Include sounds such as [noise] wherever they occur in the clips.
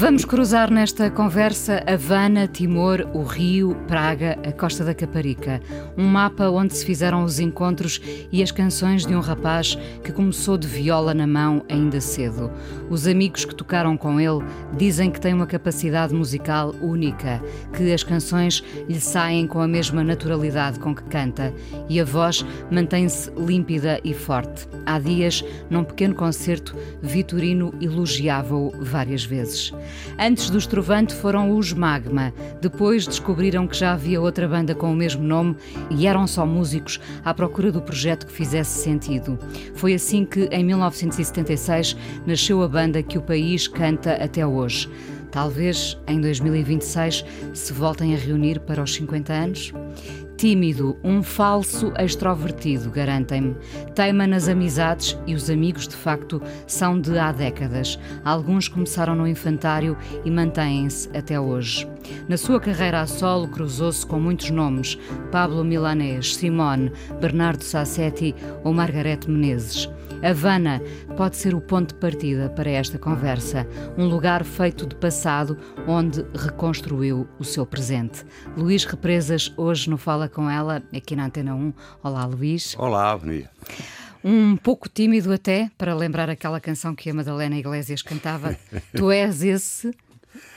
Vamos cruzar nesta conversa Havana, Timor, o Rio, Praga, a Costa da Caparica. Um mapa onde se fizeram os encontros e as canções de um rapaz que começou de viola na mão ainda cedo. Os amigos que tocaram com ele dizem que tem uma capacidade musical única, que as canções lhe saem com a mesma naturalidade com que canta e a voz mantém-se límpida e forte. Há dias, num pequeno concerto, Vitorino elogiava-o várias vezes. Antes do Estrovante foram os Magma. Depois descobriram que já havia outra banda com o mesmo nome e eram só músicos à procura do projeto que fizesse sentido. Foi assim que, em 1976, nasceu a banda que o país canta até hoje. Talvez em 2026 se voltem a reunir para os 50 anos? Tímido, um falso extrovertido, garantem-me. Teima nas amizades e os amigos, de facto, são de há décadas. Alguns começaram no infantário e mantêm-se até hoje. Na sua carreira a solo, cruzou-se com muitos nomes: Pablo Milanês, Simone, Bernardo Sassetti ou Margarete Menezes. Havana pode ser o ponto de partida para esta conversa, um lugar feito de passado onde reconstruiu o seu presente. Luís Represas, hoje no Fala com ela, aqui na Antena 1. Olá, Luís. Olá, Avenida. Um pouco tímido até, para lembrar aquela canção que a Madalena Iglesias cantava. [laughs] tu és esse,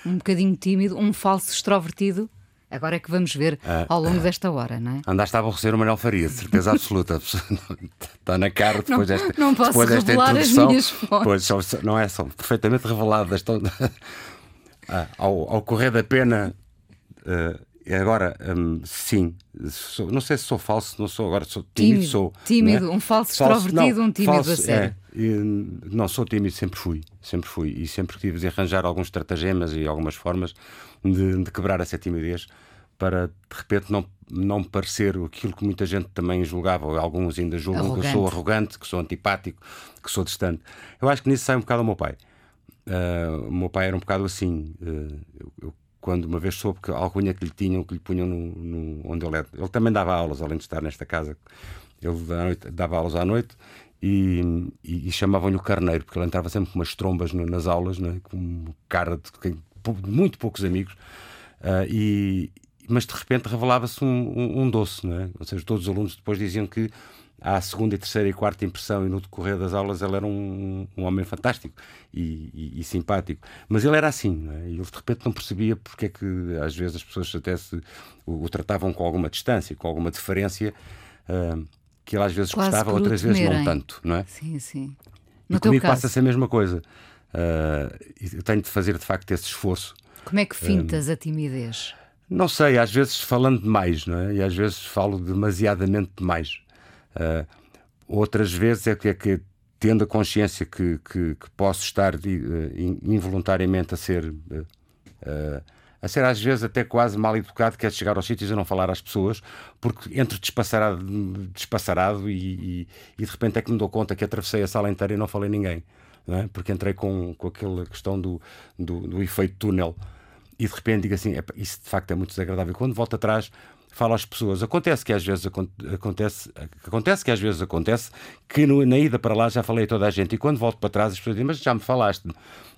um bocadinho tímido, um falso extrovertido. Agora é que vamos ver ah, ao longo desta hora, não é? Andaste a aborrecer o Manuel Faria, de certeza absoluta. [laughs] Está na cara depois não, desta, não posso depois desta introdução. As minhas fontes. Pois, não é só perfeitamente revelado. Estão, [laughs] ah, ao, ao, correr da pena. Uh, agora, um, sim, sou, não sei se sou falso, não sou, agora sou tímido. Tímido, sou, tímido é? um falso, falso extrovertido, não, um tímido falso, a sério. É, não, sou tímido, sempre fui, sempre fui. E sempre tive de arranjar alguns estratagemas e algumas formas de, de quebrar essa timidez para de repente não, não parecer aquilo que muita gente também julgava, ou alguns ainda julgam arrogante. que eu sou arrogante, que sou antipático, que sou distante. Eu acho que nisso sai um bocado o meu pai. Uh, o meu pai era um bocado assim. Uh, eu, eu, quando uma vez soube que a alcunha que lhe tinham, que lhe punham no, no, onde ele era. Ele também dava aulas, além de estar nesta casa. Ele noite, dava aulas à noite e, e, e chamavam-lhe o carneiro, porque ele entrava sempre com umas trombas no, nas aulas, né, com cara de, de, muito poucos amigos. Uh, e, mas de repente revelava-se um, um, um, doce, não é? Ou seja, todos os alunos depois diziam que à segunda, terceira e quarta impressão e no decorrer das aulas ele era um, um homem fantástico e, e, e, simpático. Mas ele era assim, é? E de repente não percebia porque é que às vezes as pessoas até se o, o tratavam com alguma distância, com alguma deferência, uh, que ele às vezes Quase gostava, outras vezes não tanto, não é? Sim, sim. No e comigo passa-se a mesma coisa. Uh, eu tenho de fazer de facto esse esforço. Como é que fintas a timidez? Não sei, às vezes falando demais, não é? E às vezes falo demasiadamente demais. Uh, outras vezes é que, é que tendo a consciência que, que, que posso estar uh, involuntariamente a ser uh, a ser às vezes até quase mal educado, que é chegar aos sítios e não falar às pessoas, porque entre despassarado, despassarado e, e, e, de repente é que me dou conta que atravessei a sala inteira e não falei ninguém, não é? porque entrei com, com aquela questão do, do, do efeito túnel e de repente digo assim: isso de facto é muito desagradável. Quando volto atrás, falo às pessoas. Acontece que às vezes acontece, acontece que às vezes acontece que no, na ida para lá já falei a toda a gente e quando volto para trás as pessoas dizem: Mas já me falaste.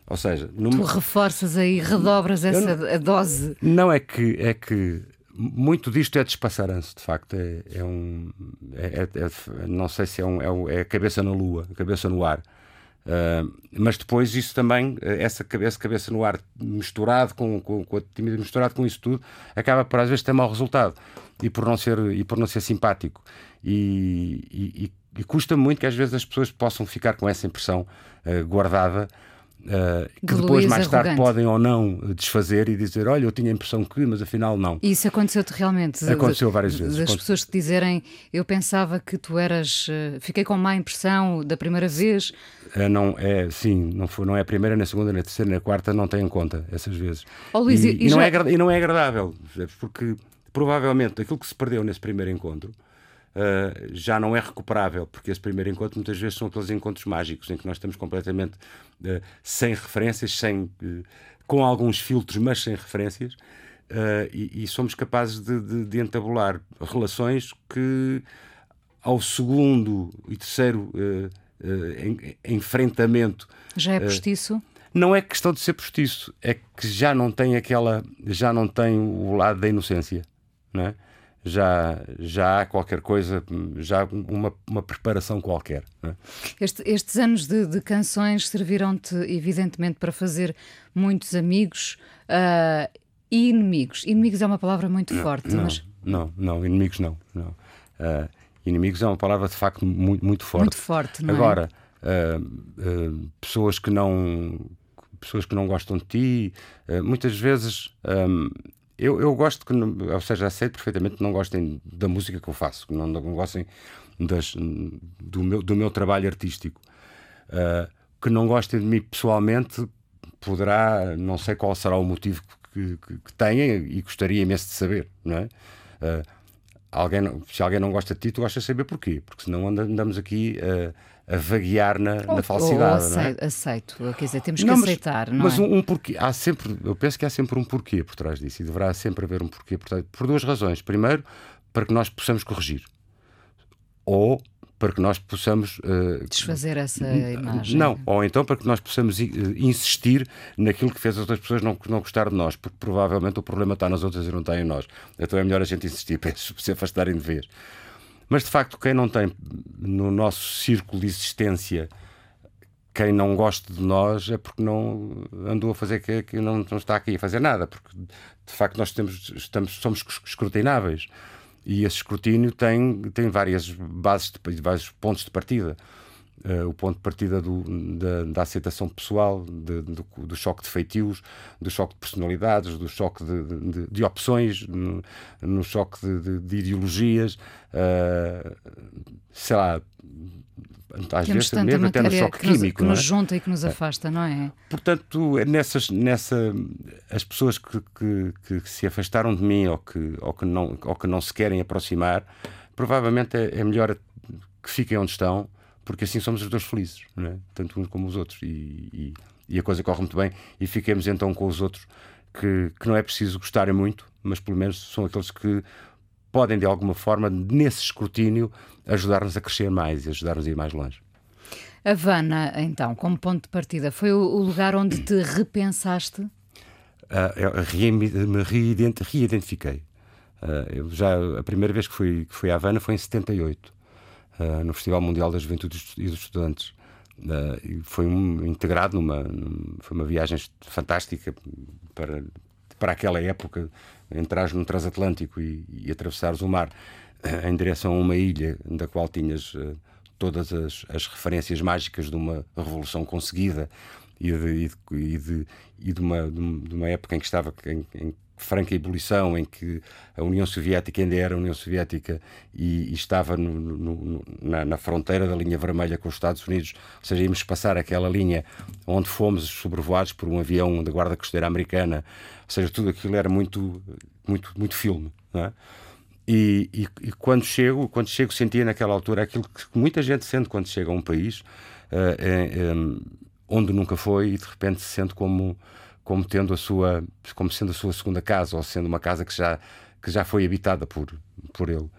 Ou seja, numa... tu reforças aí, redobras essa não, dose. Não é que é que muito disto é despassaranço, de facto. É, é um. É, é, é, não sei se é, um, é, é a cabeça na lua, a cabeça no ar. Uh, mas depois isso também, essa cabeça, cabeça no ar misturado com, com, com a timidez, misturado com isso tudo, acaba por às vezes ter mau resultado e por não ser, e por não ser simpático. E, e, e custa muito que às vezes as pessoas possam ficar com essa impressão uh, guardada Uh, que De depois, mais tarde, arrogante. podem ou não desfazer e dizer: Olha, eu tinha a impressão que, mas afinal não. Isso aconteceu-te realmente? Aconteceu várias vezes. Das Aconte- pessoas que dizerem, eu pensava que tu eras. eh, Fiquei com má impressão da primeira vez. É, não, é, sim, não, foi, não é a primeira, nem a segunda, nem a terceira, nem a quarta, não tem em conta essas vezes. Ó, Luís, e, e- e e não já- é, e não é agradável, porque provavelmente aquilo que se perdeu nesse primeiro encontro ah, já não é recuperável, porque esse primeiro encontro muitas vezes são aqueles encontros mágicos em que nós estamos completamente ah, sem referências, sem, eh, com alguns filtros, mas sem referências. e, e somos capazes de, de- de entabular relações que ao segundo e terceiro eh, eh, en- enfrentamento Já é Eh, postiço? não é questão de ser postiço, é que já não tem aquela, já não tem o lado da inocência, não é? Já, já há qualquer coisa, já há uma, uma preparação qualquer. não é? Este- estes anos de, de canções serviram-te, evidentemente, para fazer muitos amigos ah, e inimigos. Inimigos é uma palavra muito forte, Não, mas não, não, inimigos não. não. Ah, inimigos é uma palavra de facto muito, muito forte. muito forte, não é? Agora, ah, pessoas que não pessoas que não gostam de ti, muitas vezes ah, eu, eu gosto que, ou seja, aceito perfeitamente que não gostem da música que eu faço, que não, não gostem das, do, meu, do meu trabalho artístico. Ah, que não gostem de mim pessoalmente, poderá, não sei qual será o motivo que, que, que tenha e gostaria imenso de saber, não é? Ah, alguém, se alguém não gosta de ti, tu gostas de saber porquê, porque senão anda- andamos aqui a, a vaguear na, na falsidade. Ou não é? aceito, aceito, quer dizer, temos que Não, mas- aceitar, não Mas é? um, um porquê, há sempre, eu penso que há sempre um porquê por trás disso e deverá sempre haver um porquê por trás, por duas razões. Primeiro, para que nós possamos corrigir, ou para que nós possamos eh, Desfazer essa imagem. não, ou então para que nós possamos eh, insistir naquilo que fez as outras pessoas não, não gostar de nós, porque provavelmente o problema está nas outras e não está em nós. Então é melhor a gente insistir [laughs] para se afastarem de vez. Mas de facto, quem não tem no nosso círculo de existência quem não gosta de nós é porque não andou a fazer que, que não, não está aqui a fazer nada, porque de facto nós temos, estamos, somos escrutináveis e esse escrutínio tem, tem várias bases, de, vários pontos de partida. Uh, o ponto de partida do, da, da aceitação pessoal, de, do, do, choque de feitios, do choque de personalidades, do choque de, de, de opções, no, no choque de, ideologias, uh, sei lá, às Temos vezes mesmo até no choque que nos, químico. que nos é? junta e que nos afasta, não é? Portanto, é nessas, nessa, as pessoas que, que, que se afastaram de mim ou que, ou, que não, ou que não se querem aproximar, provavelmente é, é melhor que fiquem onde estão, porque assim somos os dois felizes, é? tanto uns como os outros. E, e, e a coisa corre muito bem. E fiquemos então com os outros que, que não é preciso gostarem muito, mas pelo menos são aqueles que podem, de alguma forma, nesse escrutínio, ajudar-nos a crescer mais e ajudar-nos a ir mais longe. Havana, então, como ponto de partida, foi o, lugar onde te repensaste? Uh, eu re me reident reidentifiquei. Uh, eu já, a primeira vez que fui, que fui a Havana foi em 78, uh, no Festival Mundial da Juventude e dos Estudantes. e foi um, integrado numa, foi uma viagem fantástica para, para aquela época, entrares no transatlântico e, e atravessares o mar em direção a uma ilha da qual tinhas todas as, as, referências mágicas de uma revolução conseguida e de, e de, e de, de, uma, uma época em que estava em, em, franca ebulição, em que a União Soviética ainda era a União Soviética e, e estava no, no, na, na, fronteira da linha vermelha com os Estados Unidos, ou seja, íamos passar aquela linha onde fomos sobrevoados por um avião da Guarda Costeira Americana, ou seja, tudo aquilo era muito, muito, muito filme, é? E, e, e, quando chego, quando chego, sentia naquela altura aquilo que muita gente sente quando chega a um país uh, onde nunca foi e de repente se sente como, como tendo a sua, como sendo a sua segunda casa ou sendo uma casa que já que já foi habitada por por ele.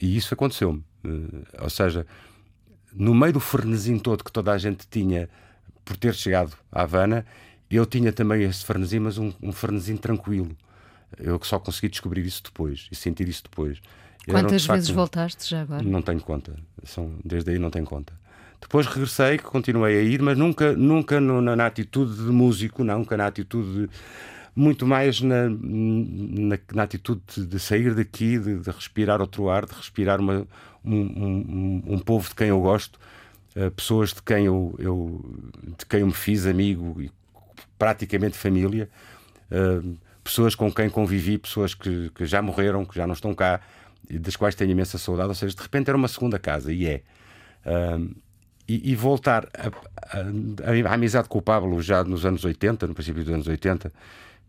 E isso aconteceu-me. Uh, ou seja, no meio do frenesim todo que toda a gente tinha por ter chegado à Havana, eu tinha também esse frenesim, mas um, um frenesim tranquilo. Eu só consegui descobrir isso depois e sentir isso depois. Quantas facto, vezes voltaste já agora? Não tenho conta. São, desde aí não tenho conta. Depois regressei, continuei a ir, mas nunca, nunca no, na, na, atitude de músico, nunca na atitude de, muito mais na, na, na atitude de, sair daqui, de, de, respirar outro ar, de respirar uma, um, um, um, povo de quem eu gosto. uh, pessoas de quem eu, eu, de quem eu me fiz amigo e praticamente família, uh, pessoas com quem convivi, pessoas que, que, já morreram, que já não estão cá, das quais tenho imensa saudade. Ou seja, de repente era uma segunda casa, e é. Uh, e, e, voltar à amizade com o Pablo já nos anos 80, no princípio dos anos 80,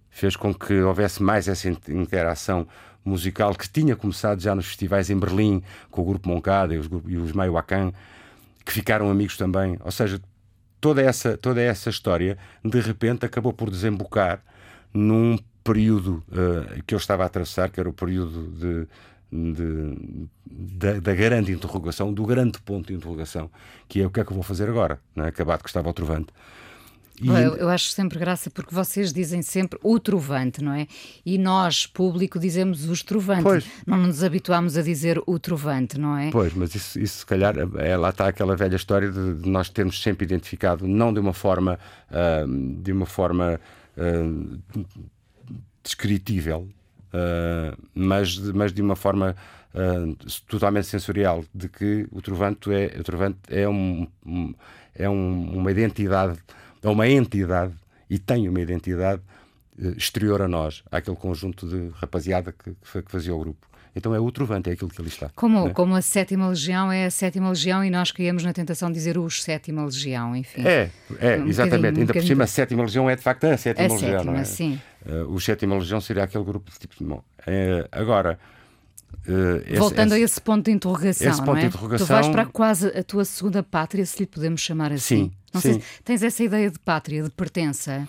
fez com que houvesse mais essa interação musical que tinha começado já nos festivais em Berlim, com o grupo Moncada e os, e os Maioacan, que ficaram amigos também. Ou seja, toda essa, toda essa história de repente acabou por desembocar num período uh, que eu estava a atravessar, que era o período de, de, da, da, grande interrogação, do grande ponto de interrogação, que é o que é que eu vou fazer agora, não é? acabado que estava o trovante. E... Eu, eu, acho sempre graça porque vocês dizem sempre o trovante, não é? E nós, público, dizemos os trovantes. Pois. Não nos habituamos a dizer o trovante, não é? Pois, mas isso, isso se calhar, é, lá está aquela velha história de, de nós termos sempre identificado, não de uma forma, uh, de uma forma uh, descritível, uh, mas, mas de uma forma totalmente sensorial, de que o trovante é, o trovante é, um, é um, uma identidade é uma entidade e tem uma identidade eh, exterior a nós, àquele conjunto de rapaziada que, que fazia o grupo. Então é o trovante, é aquilo que ali está. Como, né? como a sétima legião é a sétima legião e nós caímos na tentação de dizer os sétima legião, enfim. É, é, um exatamente. Um Ainda por cima, a sétima legião é de facto a sétima a legião. Sétima, é? sim. Uh, o sétima legião seria aquele grupo de tipo. Bom, é, agora. Uh, esse, Voltando esse, a esse ponto de interrogação, esse ponto é? de interrogação, tu vais para quase a tua segunda pátria, se lhe podemos chamar assim. Sim, não sim. se tens essa ideia de pátria, de pertença.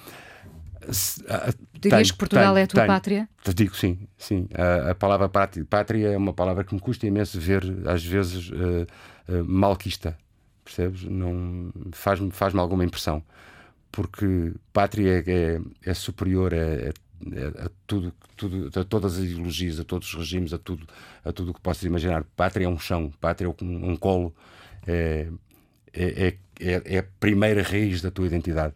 Uh, Dirias tenho, que Portugal tenho, é a tua tenho. pátria? Te digo sim, sim. A, a palavra pátria, é uma palavra que me custa imenso ver, às vezes, uh, uh, malquista. Percebes? Não faz-me faz alguma impressão. Porque pátria é, é, é superior a, é, é, a tudo, tudo, a todas as ideologias, a todos os regimes, a tudo, a tudo o que possas imaginar. Pátria é um chão, pátria é um, um colo, é, é, é, é a primeira raiz da tua identidade.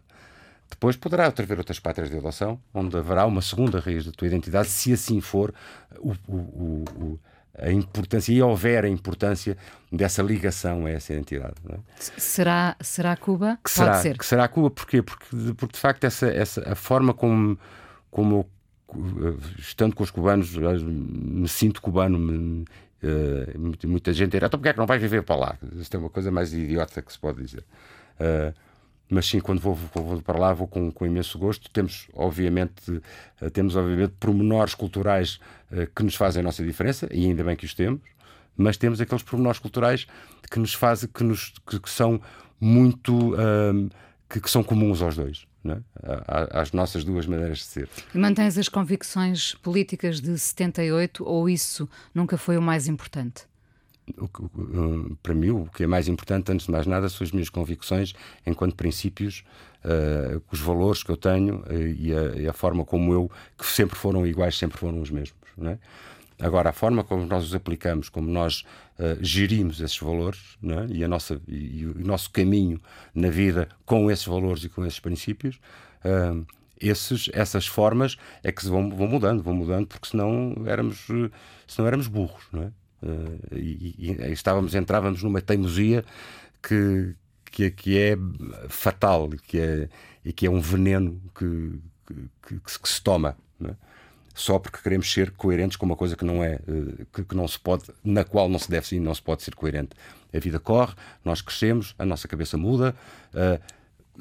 Depois poderá haver outras pátrias de adoção, onde haverá uma segunda raiz da tua identidade, se assim for o, o, o, a importância, e houver a importância dessa ligação a essa identidade. É? Será, será Cuba? Que será, Pode ser. Que será Cuba, porquê? Porque, porque de facto essa, essa, a forma como, como estando com os cubanos, me sinto cubano, me, Uh, muita gente dirá, então porquê é que não vais viver para lá? Isto é uma coisa mais idiota que se pode dizer. Uh, mas sim, quando vou, vou, para lá vou com, com imenso gosto. Temos, obviamente, uh, temos, obviamente, pormenores culturais que nos fazem a nossa diferença, e ainda bem que os temos, mas temos aqueles pormenores culturais que nos fazem, que, nos, que, que são muito, que, que são comuns aos dois é? às nossas duas maneiras de ser. E mantens as convicções políticas de 78 ou isso nunca foi o mais importante? O, para mim, o que é mais importante, antes de mais nada, são as minhas convicções enquanto princípios, uh, os valores que eu tenho uh, e, a, e, a, forma como eu, que sempre foram iguais, sempre foram os mesmos. É? Agora, a forma como nós os aplicamos, como nós uh, gerimos esses valores é? e, a nossa, e, e, o nosso caminho na vida com esses valores e com esses princípios, esses, essas formas é que vão, vão mudando, vão mudando, porque senão éramos, senão éramos burros, não é? Uh, e, e, estávamos, entrávamos numa teimosia que, que, que é fatal que é, e que é um veneno que, que, que, que se toma. É? só porque queremos ser coerentes com uma coisa que não é, eh, que, não se pode, na qual não se deve sim, não se pode ser coerente. A vida corre, nós crescemos, a nossa cabeça muda.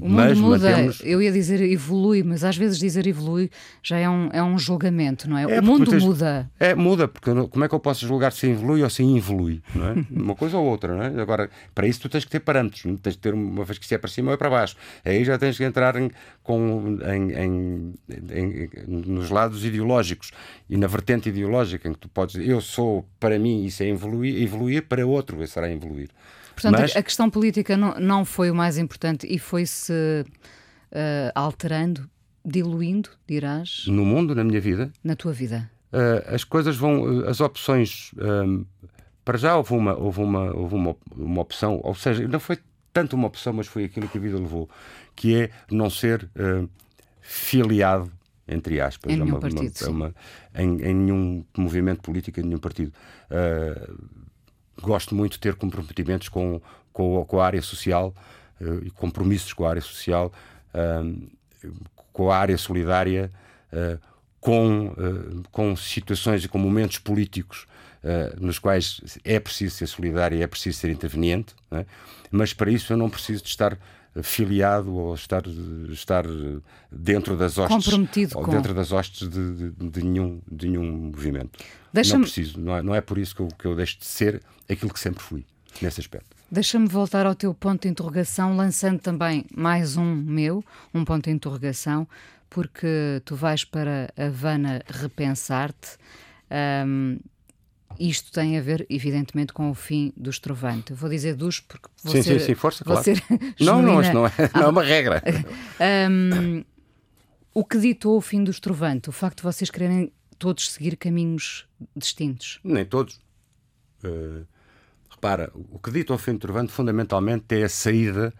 O mundo mas muda, mantemos... eu ia dizer evolui, mas às vezes dizer evolui já é um, é um julgamento, não é? é o mundo tens... muda. É, muda, porque como é que eu posso julgar se evolui ou se evolui, não é? [laughs] uma coisa ou outra, não é? Agora, para isso tu tens que ter parâmetros, tens que ter uma vez que se é para cima ou é para baixo. Aí já tens que entrar em, com, em, em, em, nos lados ideológicos e na vertente ideológica em que tu podes eu sou, para mim, isso é evoluir, evoluir para outro, isso será evoluir. Portanto, Mas... a questão política não, não foi o mais importante e foi-se uh, alterando, diluindo, dirás? No mundo, na minha vida? Na tua vida. Uh, as coisas vão. Uh, as opções. para já houve, uma, houve, uma, houve uma, uma opção, ou seja, não foi tanto uma opção, mas foi aquilo que a vida levou, que é não ser filiado entre aspas, em, é uma, partido, uma, uma, em, em, nenhum movimento político, em nenhum partido. Uh, gosto muito de ter comprometimentos com, com, com, a área social e compromissos com a área social, com a área solidária, com, com situações e com momentos políticos nos quais é preciso ser solidário e é preciso ser interveniente, é? mas para isso eu não preciso de estar filiado ou estar, estar dentro das hostes, Comprometido ou com... dentro das hostes de, de, de nenhum, de nenhum movimento. Não preciso, não é, não é por isso que eu, que eu deixo de ser aquilo que sempre fui, nesse aspecto. Deixa-me voltar ao teu ponto de interrogação, lançando também mais um meu, um ponto de interrogação, porque tu vais para Havana repensar-te. Um, isto tem a ver, evidentemente, com o fim do estrovante. Eu vou dizer dos porque vou sim, ser, sim, sim, força, claro. [laughs] não, não, isto não é, não é uma regra. [laughs] Um, o que ditou o fim do estrovante? O facto de vocês quererem todos seguir caminhos distintos? Nem todos. Uh, repara, o que dita o fim do trovante, fundamentalmente, é a saída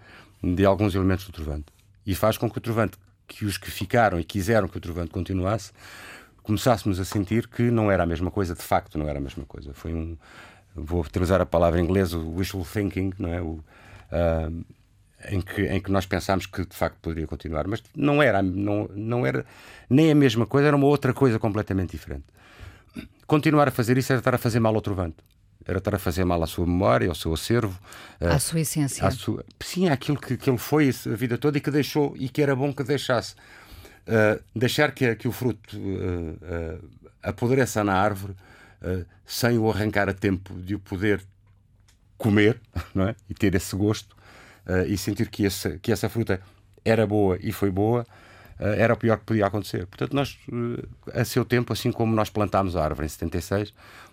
de alguns elementos do trovante. E faz com que o trovante, que os que ficaram e quiseram que o trovante continuasse, começássemos a sentir que não era a mesma coisa, de facto não era a mesma coisa. Foi um, vou utilizar a palavra em inglês, o wishful thinking, não é? O, uh, em, que, em que nós pensámos que de facto poderia continuar, mas não era, não, não era nem a mesma coisa, era uma outra coisa completamente diferente. Continuar a fazer isso era estar a fazer mal ao trovante. Era estar a fazer mal à sua memória, ao seu acervo, à uh, sua essência. À sua, sim, àquilo que, que ele foi a vida toda e que deixou e que era bom que deixasse. Uh, deixar que, que o fruto uh, uh, apodreça na árvore sem o arrancar a tempo de o poder comer [laughs] não é? e ter esse gosto e sentir que, esse, que essa fruta era boa e foi boa, era o pior que podia acontecer. Portanto, nós, a seu tempo, assim como nós plantámos a árvore em 76,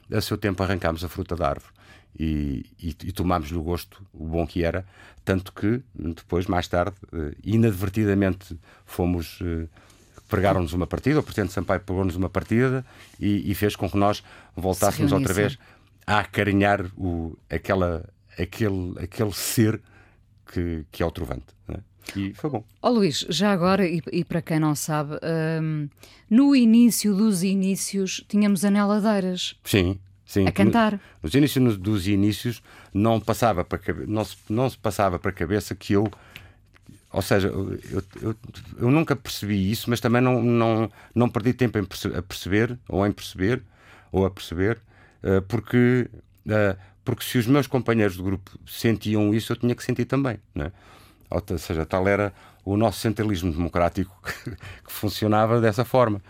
a seu tempo arrancámos a fruta da árvore. E, e, e tomámos-lhe o gosto, o bom que era, tanto que depois, mais tarde, inadvertidamente fomos pregaram-nos uma partida, o Presidente Sampaio pegou-nos uma partida e, e, fez com que nós voltássemos outra vez a acarinhar o, aquela, aquele, aquele ser que, que é o Trovante. É? E foi bom. Ó oh, Luís, já agora, e, e para quem não sabe, um, no início dos inícios tínhamos aneladeiras. Sim. Sim, a cantar. Nos inícios dos inícios não passava para não se, não se passava para a cabeça que eu ou seja, eu, eu, eu, nunca percebi isso, mas também não, não, não perdi tempo em perce a perceber, ou em perceber, ou a perceber, uh, porque, uh, porque se os meus companheiros do grupo sentiam isso, eu tinha que sentir também. Né? Ou seja, tal era o nosso centralismo democrático [laughs] que, que funcionava dessa forma.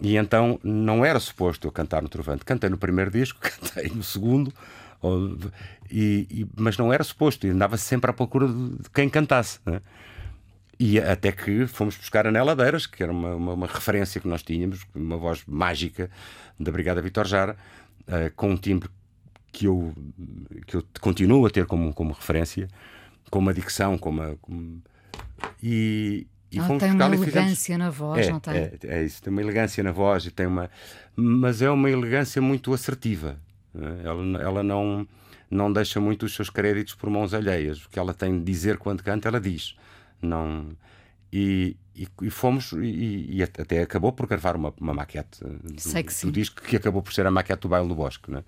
E então não era suposto eu cantar no Trovante. Cantei no primeiro disco, [laughs] cantei no segundo, ou, e, e, mas não era suposto, e andava sempre à procura de, quem cantasse. Né? E até que fomos buscar a Neladeiras, que era uma, uma, uma, referência que nós tínhamos, uma voz mágica da Brigada Vitor Jara, uh, com um timbre que eu, que eu continuo a ter como, como referência, com uma dicção, com uma. Com... E, e ela tem uma elegância fizemos... na voz, é, não tem? É, é, isso, tem uma elegância na voz e tem uma. Mas é uma elegância muito assertiva. Né? Ela, ela não, não deixa muito os seus créditos por mãos alheias. O que ela tem de dizer quando canta, ela diz não e, e, e fomos e, e, até acabou por gravar uma, uma maquete do, do disco que acabou por ser a maquete do baile do Bosque né?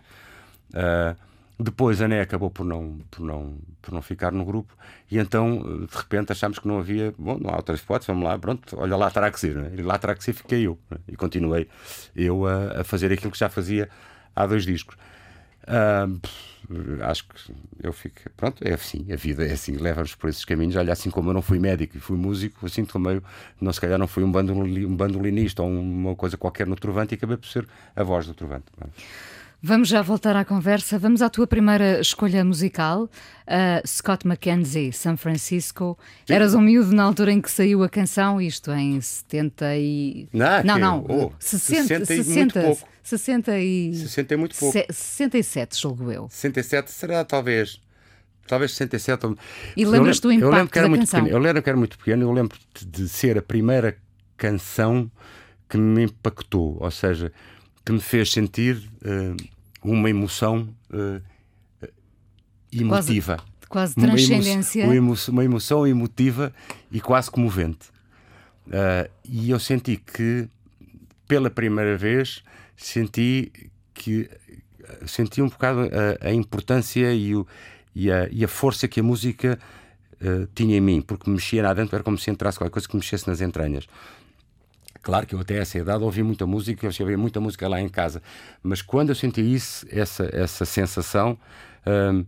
Uh, depois a Né acabou por não, por, não, por não ficar no grupo e então de repente achámos que não havia, bom, não há outras hipóteses, vamos lá, pronto, olha lá terá que ser, né? e lá terá que ser fiquei eu né? e continuei eu a, a, fazer aquilo que já fazia há dois discos. Uh, acho que eu fico. Pronto, é assim, a vida é assim, leva-nos por esses caminhos. Olha, assim como eu não fui médico e fui músico, assim também, não se calhar não fui um, um bandolinista ou uma coisa qualquer no Trovante e acabei por ser a voz do Trovante. Vamos já voltar à conversa. Vamos à tua primeira escolha musical, uh, Scott McKenzie, São Francisco. Sim. Eras um miúdo na altura em que saiu a canção, isto em 70 e. Não, não, não oh, 60, 60, 60, muito pouco. 60 e. 60 é muito pouco. 67, julgo eu. 67 será talvez. Talvez 67. E lembras do impacto eu lembro que era da muito canção? Pequeno. Eu lembro que era muito pequeno. Eu lembro de ser a primeira canção que me impactou, ou seja, que me fez sentir uh, uma emoção uh, emotiva. Quase, quase transcendência. Uma emoção, uma emoção emotiva e quase comovente. Uh, e eu senti que, pela primeira vez, senti que senti um bocado a, a importância e o, e a, e a força que a música uh, tinha em mim, porque me mexia lá dentro, era como se entrasse qualquer coisa que me mexesse nas entranhas. Claro que eu até essa idade ouvi muita música, eu ouvia muita música lá em casa, mas quando eu senti isso, essa, essa sensação, uh,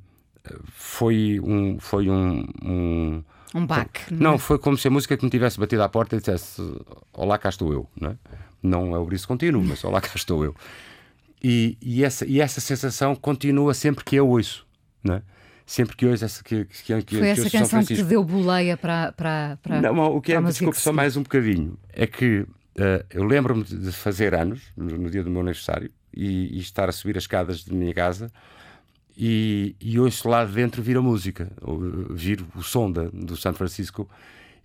foi um. Foi um, um um baque. Não, não, foi como se a música que me tivesse batido à porta e dissesse: Olá, cá estou eu. Não é, não é o briso contínuo, mas olá, cá estou eu. E, e, essa, e essa sensação continua sempre que eu ouço. Não é? Sempre que ouço essa. Que, que, que, foi essa canção que te deu boleia para. para, para não, o que é, desculpe, só mais um bocadinho. É que uh, eu lembro-me de fazer anos, no, no, dia do meu aniversário, e, e estar a subir as escadas de minha casa e, e ouço lá dentro vir a música, vir o som da, do São Francisco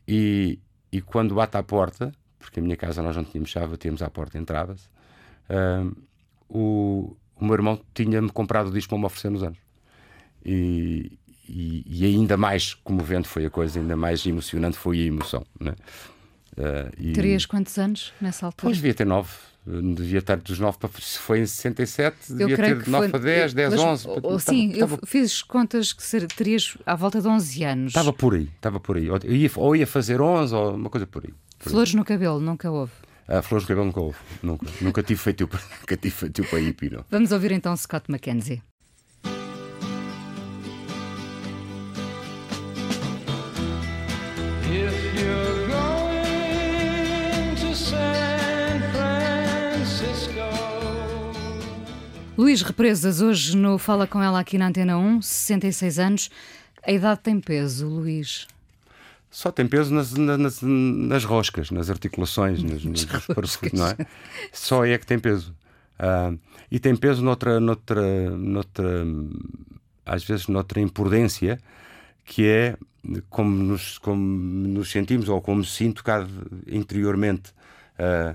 e, e quando bate à porta, porque a minha casa nós não tínhamos chave, tínhamos à porta, entrava-se, uh, o, o meu irmão tinha-me comprado o disco para me oferecer nos anos. E, e, ainda mais comovente foi a coisa, ainda mais emocionante foi a emoção. Né? Uh, e... Terias quantos anos nessa altura? Pois devia ter nove devia estar dos 9 para. Se foi em 67, devia ter de 9 para 10, 10, mas, 11. Ou, sim, eu fiz contas que ser, terias à volta de 11 anos. Estava por aí, estava por aí. Eu ia, ou ia fazer 11 ou uma coisa por aí. Por flores aí. no cabelo, nunca houve. Ah, flores no cabelo nunca houve. Nunca, nunca tive feito [laughs] nunca tive feito para hippie, não. Vamos ouvir então Scott McKenzie. Luís Represas, hoje no Fala com ela aqui na Antena 1, 66 anos. A idade tem peso, Luís? Só tem peso nas, nas, nas roscas, nas articulações, nas, [laughs] nos, roscas. não é? Só é que tem peso. Uh, e tem peso noutra, noutra, noutra, às vezes noutra imprudência, que é como nos, como nos sentimos ou como sinto cá interiormente, uh,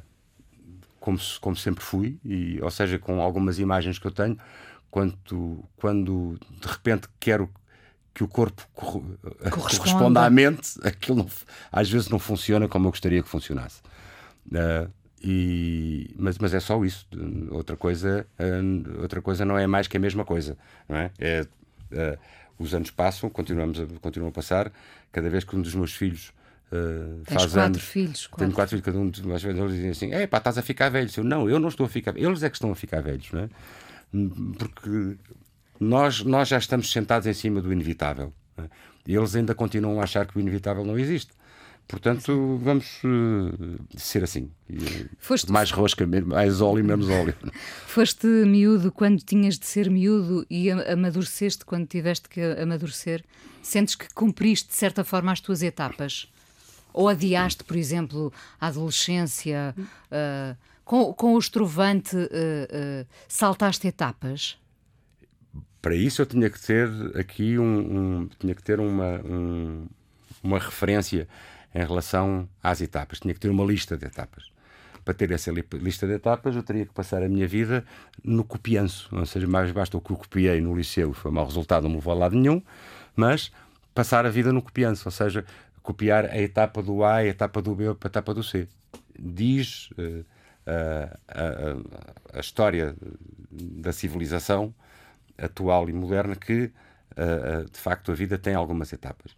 como, como sempre fui, e, ou seja, com algumas imagens que eu tenho, quando, quando de repente quero que o corpo corresponda à mente, aquilo não, às vezes não funciona como eu gostaria que funcionasse. Uh, e, mas, mas é só isso. Outra coisa, uh, outra coisa não é mais que a mesma coisa. Não é? é uh, os anos passam, continuamos a, continuam a passar. Cada vez que um dos meus filhos Uh, faz quatro anos. filhos. Quatro. Tenho quatro filhos, cada um dos mais velhos. Eles dizem assim: é pá, estás a ficar velho. Eu, não, eu não estou a ficar Eles é que estão a ficar velhos, não é? Porque nós, nós já estamos sentados em cima do inevitável. É? Eles ainda continuam a achar que o inevitável não existe. Portanto, vamos uh, ser assim. Foste... Mais rosca, mais óleo, menos óleo. [laughs] Foste miúdo quando tinhas de ser miúdo e amadureceste quando tiveste que amadurecer? Sentes que cumpriste, de certa forma, as tuas etapas? Ou adiaste, por exemplo, a adolescência? Uh, com, com o estrovante, uh, saltaste etapas? para isso eu tinha que ter aqui um, um tinha que ter uma, um, uma referência em relação às etapas. Tinha que ter uma lista de etapas. Para ter essa lista de etapas, eu teria que passar a minha vida no copianço. Ou seja, mais basta o que eu copiei no liceu, foi mau resultado, não me levou a lado nenhum, mas passar a vida no copianço, ou seja, copiar a etapa do A, a etapa do B, a etapa do C. Diz uh, a, a, a história da civilização atual e moderna que, uh, de facto, a vida tem algumas etapas.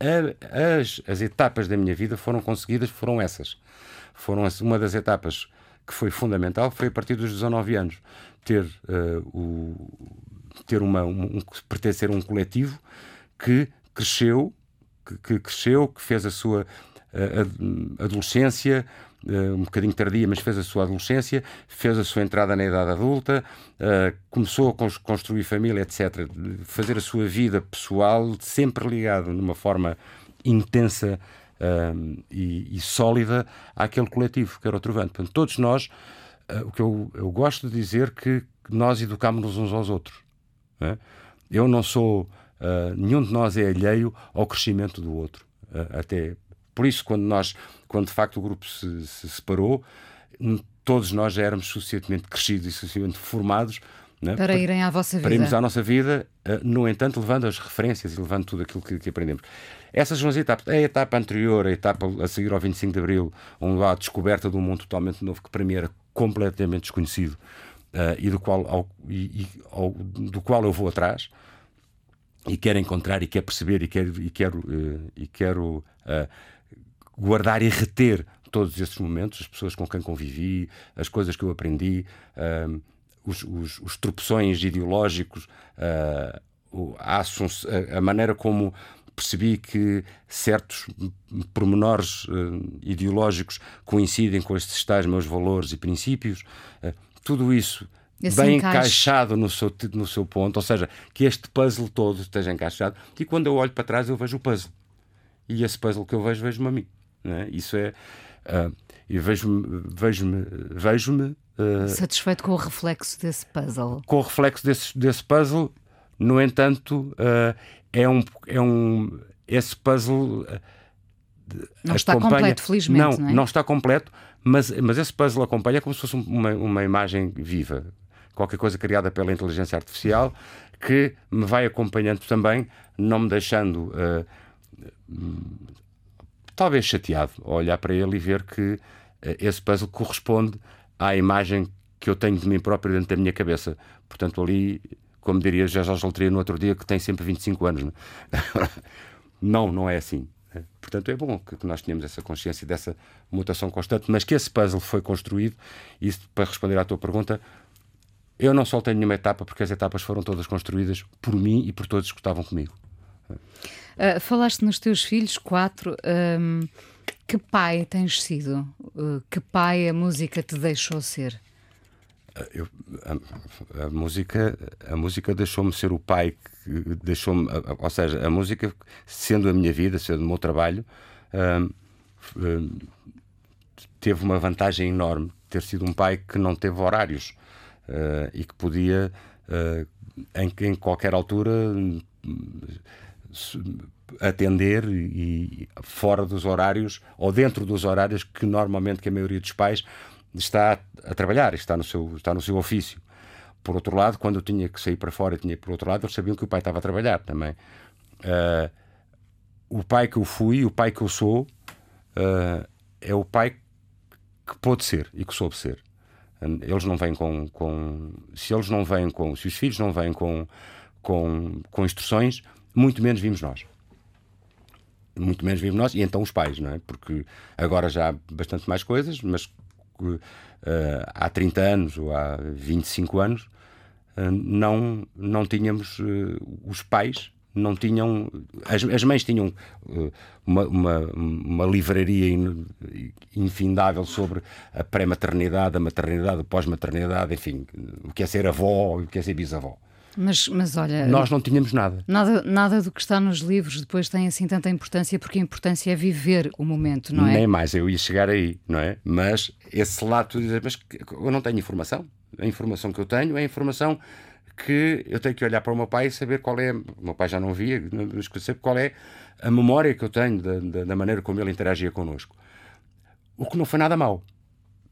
As, as etapas da minha vida foram conseguidas, foram essas. Foram uma das etapas que foi fundamental, foi a partir dos 19 anos ter uh, o ter uma um, pertencer a um coletivo que cresceu que, que cresceu que fez a sua uh, adolescência uh, um bocadinho tardia, mas fez a sua adolescência, fez a sua entrada na idade adulta, uh, começou a construir família, etc. Fazer a sua vida pessoal sempre ligado numa forma intensa uh, e, e, sólida àquele coletivo que era o Trovante. Portanto, todos nós, o que eu, eu, gosto de dizer que nós educámos-nos uns aos outros. Né? Eu não sou, nenhum de nós é alheio ao crescimento do outro. até por isso, quando nós, quando de facto o grupo se, se separou, todos nós já éramos suficientemente crescidos e suficientemente formados né? para, irem à vossa vida. Para irmos à nossa vida, uh, no entanto, levando as referências e levando tudo aquilo que, que, aprendemos. Essas são as etapas. A etapa anterior, a etapa a seguir ao 25 de Abril, onde há a descoberta de um mundo totalmente novo que para mim era completamente desconhecido uh, e, do qual, ao, e, e ao, do qual eu vou atrás. E quero encontrar e quero perceber e quero, e quero, uh, e quero uh, guardar e reter todos esses momentos, as pessoas com quem convivi, as coisas que eu aprendi, uh, os, os, os tropeções ideológicos, a, a, maneira como percebi que certos pormenores ideológicos coincidem com estes tais meus valores e princípios, tudo isso esse bem encaixe. encaixado no seu, no seu ponto, ou seja, que este puzzle todo esteja encaixado. E quando eu olho para trás, eu vejo o puzzle. E esse puzzle que eu vejo, vejo-me a mim. É? Isso é. Uh, e vejo-me. Vejo-me. Vejo-me uh, Satisfeito com o reflexo desse puzzle. Com o reflexo desse, desse puzzle, no entanto, uh, é, um, é um. Esse puzzle. não está completo, felizmente. Não, não, é? não está completo, mas, mas esse puzzle acompanha como se fosse uma, uma imagem viva qualquer coisa criada pela inteligência artificial que me vai acompanhando também, não me deixando uh, talvez chateado a olhar para ele e ver que uh, esse puzzle corresponde à imagem que eu tenho de mim próprio dentro da minha cabeça. Portanto, ali, como diria já Jorge Loteria no outro dia, que tem sempre 25 anos. Não, é? [laughs] não, não é assim. Portanto, é bom que nós tenhamos essa consciência dessa mutação constante, mas que esse puzzle foi construído, e para responder à tua pergunta, eu não soltei nenhuma etapa porque as etapas foram todas construídas por mim e por todos que estavam comigo. Uh, falaste nos teus filhos, quatro. Um, que pai tens sido? Uh, que pai a música te deixou ser? Ah, eu, a, a, música a música deixou-me ser o pai que deixou-me ou seja a música sendo a minha vida sendo o meu trabalho teve uma vantagem enorme ter sido um pai que não teve horários uh, e que podia, uh, em, em qualquer altura, atender e fora dos horários ou dentro dos horários que normalmente que a maioria dos pais está a, trabalhar, está no seu está no seu ofício. Por outro lado, quando eu tinha que sair para fora, tinha por outro lado, eles sabiam que o pai estava a trabalhar também. Uh, o pai que eu fui, o pai que eu sou, uh, é o pai que pôde ser e que soube ser. Eles não vêm com, com. Se eles não vêm com. Se os filhos não vêm com, com, com instruções, muito menos vimos nós. Muito menos vimos nós, e então os pais, não é? Porque agora já há bastante mais coisas, mas uh, há 30 anos ou há 25 anos uh, não, não tínhamos uh, os pais não tinham. As, as mães tinham uh, uma, uma, uma, livraria in, infindável sobre a pré-maternidade, a maternidade, a pós-maternidade, enfim, o que é ser avó, o que é ser bisavó. Mas, mas olha. Nós não tínhamos nada. nada. Nada do que está nos livros depois tem assim tanta importância, porque a importância é viver o momento, não é? Nem mais, eu ia chegar aí, não é? Mas esse lado, tu dizes, mas eu não tenho informação. A informação que eu tenho é a informação que eu tenho que olhar para o meu pai e saber qual é. O meu pai já não via, mas saber qual é a memória que eu tenho da, da, da, maneira como ele interagia connosco. O que não foi nada mau.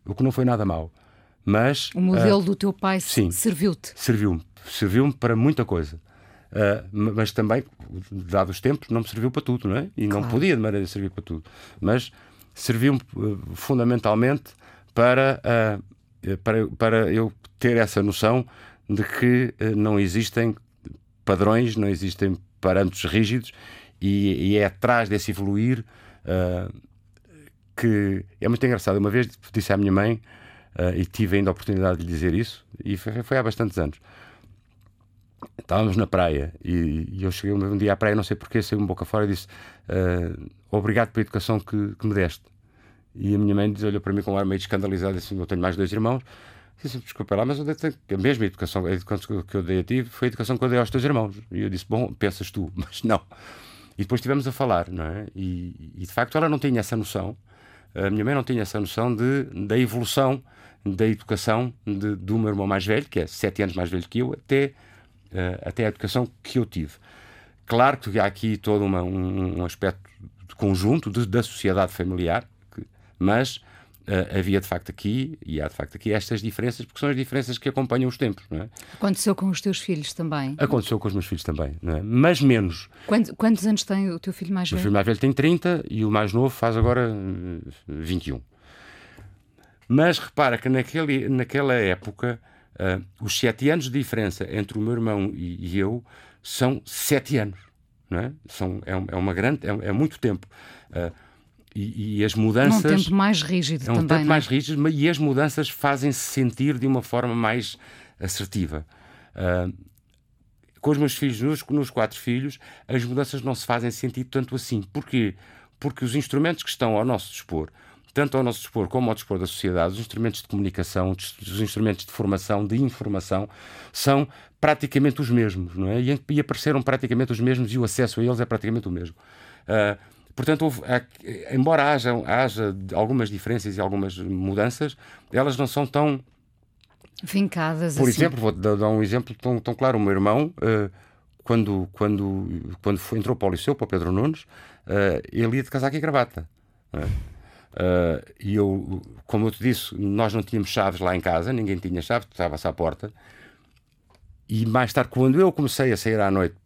O que não foi nada mau. Mas. O modelo uh, do teu pai serviu-te? Serviu-me. Serviu-me para muita coisa. Uh, mas também, dados os tempos, não me serviu para tudo, não é? E claro. não podia de maneira de servir para tudo. Mas serviu-me uh, fundamentalmente para, para, para eu ter essa noção de que uh, não existem padrões, não existem parâmetros rígidos e, e é atrás desse evoluir uh, que é muito engraçado. Uma vez disse à minha mãe, uh, e tive ainda a oportunidade de lhe dizer isso, e foi, foi há bastantes anos. Estávamos na praia e, e, eu cheguei um dia à praia, não sei porquê, saí um boca fora e disse: Obrigado pela educação que, que, me deste. E a minha mãe olhou para mim com um ar meio escandalizado assim: Eu tenho mais dois irmãos Disse, desculpa lá, mas eu dei a mesma educação, a educação que eu dei a ti foi a educação que eu dei aos teus irmãos. E eu disse, bom, pensas tu, [laughs] mas não. E depois estivemos a falar, não é? E, e, de facto ela não tinha essa noção, a minha mãe não tinha essa noção de, da evolução da educação de, do meu irmão mais velho, que é sete anos mais velho que eu, até, uh, até a educação que eu tive. Claro que há aqui todo uma, um, um aspecto de conjunto de, da sociedade familiar, que, mas uh, havia de facto aqui, e há de facto aqui, estas diferenças, porque são as diferenças que acompanham os tempos. Não é? Aconteceu com os teus filhos também? Aconteceu com os meus filhos também, não é? mas menos. Quantos, quantos anos tem o teu filho mais velho? O filho mais velho tem 30 e o mais novo faz agora 21. Eh, mas repara que naquele, naquela época, uh, os sete anos de diferença entre o meu irmão e, e eu são sete anos. Não é? São, é, é uma grande, é, é muito tempo. Uh, e, e, as mudanças. É um tempo mais rígido é um também. tempo mais rígido, e as mudanças fazem-se sentir de uma forma mais assertiva. Uh, com os meus filhos, nos, nos, quatro filhos, as mudanças não se fazem sentir tanto assim. Porquê? Porque os instrumentos que estão ao nosso dispor, tanto ao nosso dispor como ao dispor da sociedade, os instrumentos de comunicação, os instrumentos de formação, de informação, são praticamente os mesmos, não é? E, e apareceram praticamente os mesmos e o acesso a eles é praticamente o mesmo. Uh, portanto, houve, embora haja, haja algumas diferenças e algumas mudanças, elas não são tão Vincadas Por assim. exemplo, vou dar um exemplo tão, tão claro. O meu irmão, uh, quando, quando, quando foi, entrou para o liceu, para o Pedro Nunes, uh, ele ia de casaco e gravata. Uh, e eu, como eu te disse, nós não tínhamos chaves lá em casa, ninguém tinha chaves, estava-se à porta. E mais tarde, quando eu comecei a sair à noite,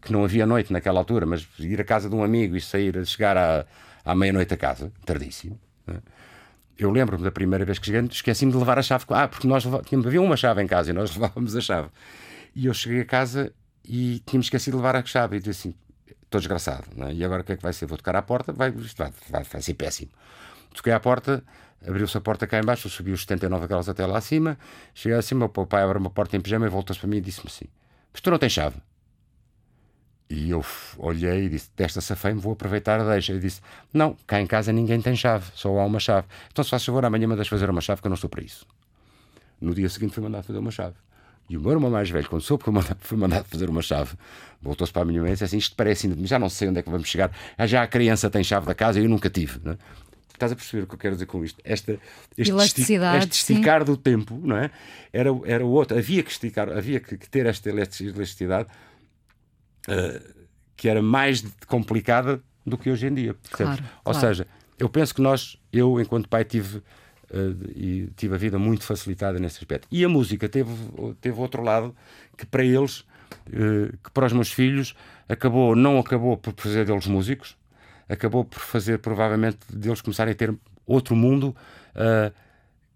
que não havia noite naquela altura, mas ir à casa de um amigo e sair, chegar à, à meia-noite a casa, tardíssimo. Né? Eu lembro-me da primeira vez que cheguei, esqueci-me de levar a chave. Ah, porque nós tínhamos, havia uma chave em casa e nós [laughs] levávamos a chave. E eu cheguei a casa e tínhamos esquecido de levar a chave. E disse assim: estou desgraçado. É? E agora o que é que vai ser? Vou tocar à porta, vai, isto vai, vai, vai ser péssimo. Toquei à porta, abriu-se a porta cá embaixo, eu subi os 79 graus até lá acima. Cheguei acima, o pai abre uma porta em pijama e voltou-se para mim e disse-me assim: Mas tu não tens chave? E eu olhei e disse: Desta safei-me, vou aproveitar a deixa. E disse: Não, cá em casa ninguém tem chave, só há uma chave. Então, se faz favor, amanhã mandas fazer uma chave, que eu não estou para isso. No dia seguinte, fui mandado fazer uma chave. E o meu irmão mais velho, quando soube que eu fui mandado fazer uma chave, voltou-se para a minha mãe e disse assim: Isto parece ainda, já não sei onde é que vamos chegar. Ah, já a criança tem chave da casa e eu nunca tive. Não é? Estás a perceber o que eu quero dizer com isto? Esta, este, esti este esticar sim. do tempo, não é? Era, era outro. Havia que esticar, havia que, que ter esta elasticidade uh, que era mais complicada do que hoje em dia. Claro, Ou claro. seja, eu penso que nós, eu enquanto pai, tive, uh, e tive a vida muito facilitada nesse aspecto. E a música teve, teve outro lado que para eles, uh, que para os meus filhos, acabou, não acabou por fazer deles músicos, acabou por fazer provavelmente deles começarem a ter outro mundo. Uh,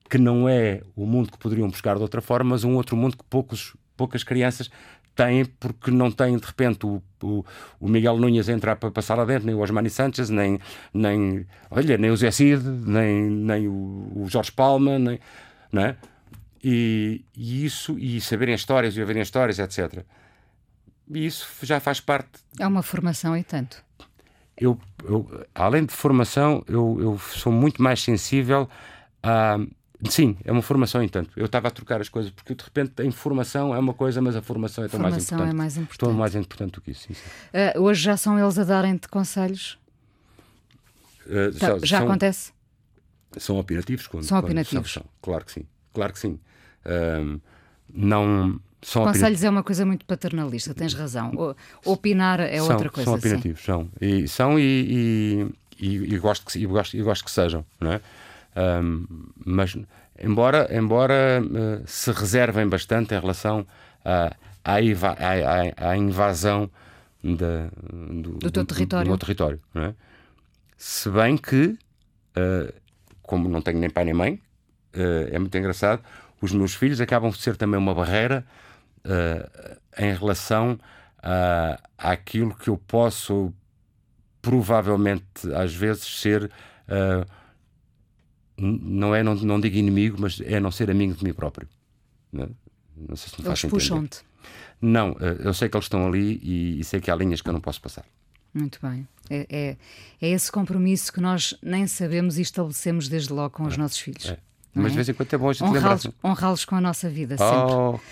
que não é o mundo que poderiam buscar de outra forma, mas um outro mundo que poucos, poucas crianças têm, porque não têm de repente o, o, o Miguel Nunes a entrar para passar lá dentro, nem o Osmani Sanchez, nem, nem, olha, nem o Zé Cid, nem, nem o, o Jorge Palma, nem, não é? E, e, isso, e saberem histórias e ouvirem histórias, etc. E isso já faz parte. É uma formação e tanto. Eu, eu além de formação, eu, eu sou muito mais sensível a Sim, é uma formação entanto. Eu estava a trocar as coisas porque de repente a informação é uma coisa, mas a formação é tão mais importante. é mais importante. Tão mais importante do que isso. Sim, sim. Uh, hoje já são eles a darem-te conselhos? Uh, tá, são, já são, acontece? São opinativos? Quando, são quando opinativos. São, claro que sim. Claro que sim. Uh, não. São Conselhos é uma coisa muito paternalista, tens razão. O, opinar é são, outra coisa. São opinativos, sim. são. E, são e, e, e, e, gosto que, e, gosto, e gosto que sejam, não é? Um, mas embora, embora uh, se reservem bastante em relação à, à, à, à invasão da, do, do, teu território. Do, território é? Se bem que, uh, como não tenho nem pai nem mãe, uh, é muito engraçado, os meus filhos acabam de ser também uma barreira em relação a, àquilo que eu posso provavelmente às vezes ser não é, não, não digo inimigo, mas é não ser amigo de mim próprio. Não, não sei se me eles puxam-te. Não, eu sei que eles estão ali e, e, sei que há linhas que eu não posso passar. Muito bem. É, é, é esse compromisso que nós nem sabemos e estabelecemos desde logo com os é, nossos filhos. É. Mas de vez em quando é bom a gente honrá-los, honrá-los com a nossa vida, oh. sempre.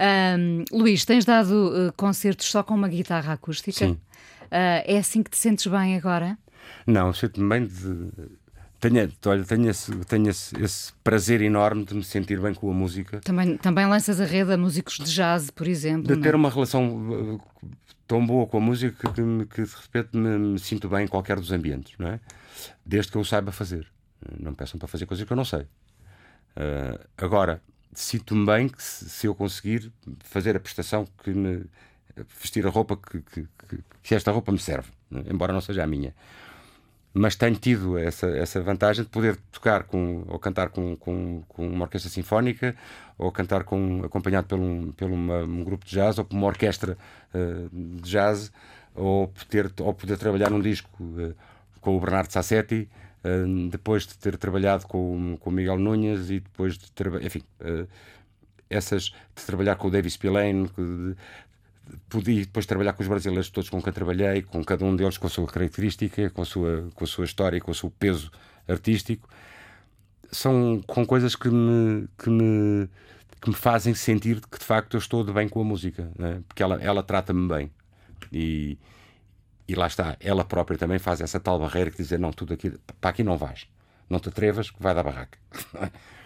Um, Luís, tens dado uh, concertos só com uma guitarra acústica? Sim. Uh, é assim que te sentes bem agora? Não, sinto-me bem de tenho, olha, tenho, esse, tenho esse, esse, prazer enorme de me sentir bem com a música. Também, também lanças a rede a músicos de jazz, por exemplo. De ter não? uma relação uh, tão boa com a música que, que de repente me, me, sinto bem em qualquer dos ambientes, não é? Desde que eu saiba fazer. Não peçam para fazer coisas que eu não sei. Uh, agora, sinto-me bem que se, se, eu conseguir fazer a prestação que me. vestir a roupa que, que, que esta roupa me serve, não é? embora não seja a minha. Mas tenho tido essa, essa vantagem de poder tocar com, ou cantar com, com, com uma orquestra sinfónica ou cantar com, acompanhado por, um, por uma, um grupo de jazz ou por uma orquestra uh, de jazz ou poder, ou poder trabalhar num disco uh, com o Bernardo Sassetti uh, depois de ter trabalhado com, com o Miguel Nunes e depois de ter, enfim essas de trabalhar com o David Spillane podia depois trabalhar com os brasileiros todos com quem trabalhei, com cada um deles com a sua característica, com a sua, com a sua história, com o seu peso artístico. São com coisas que me, que me, que me fazem sentir que de facto eu estou de bem com a música, né? porque ela, ela trata-me bem. E, e lá está, ela própria também faz essa tal barreira que dizer: não, tudo aqui, para aqui não vais, não te atrevas, que vai dar barraca. [laughs]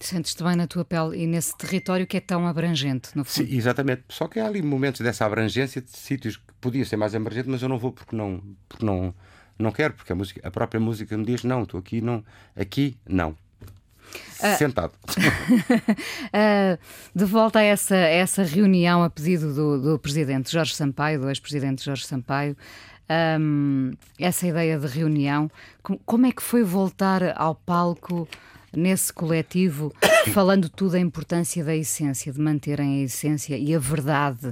Sentes-te bem na tua pele e nesse território que é tão abrangente, no fundo. Sim, exatamente. Só que há ali momentos dessa abrangência de sítios que podia ser mais abrangente, mas eu não vou porque não, porque não, não quero, porque a, música, a própria música me diz: não, estou aqui, não, aqui não. Uh, Sentado. uh, [laughs] de volta a essa, a essa reunião a pedido do, do presidente Jorge Sampaio, do ex-presidente Jorge Sampaio, um, essa ideia de reunião, como é que foi voltar ao palco? Nesse coletivo, [coughs] falando tudo a importância da essência, de manterem a essência e a verdade.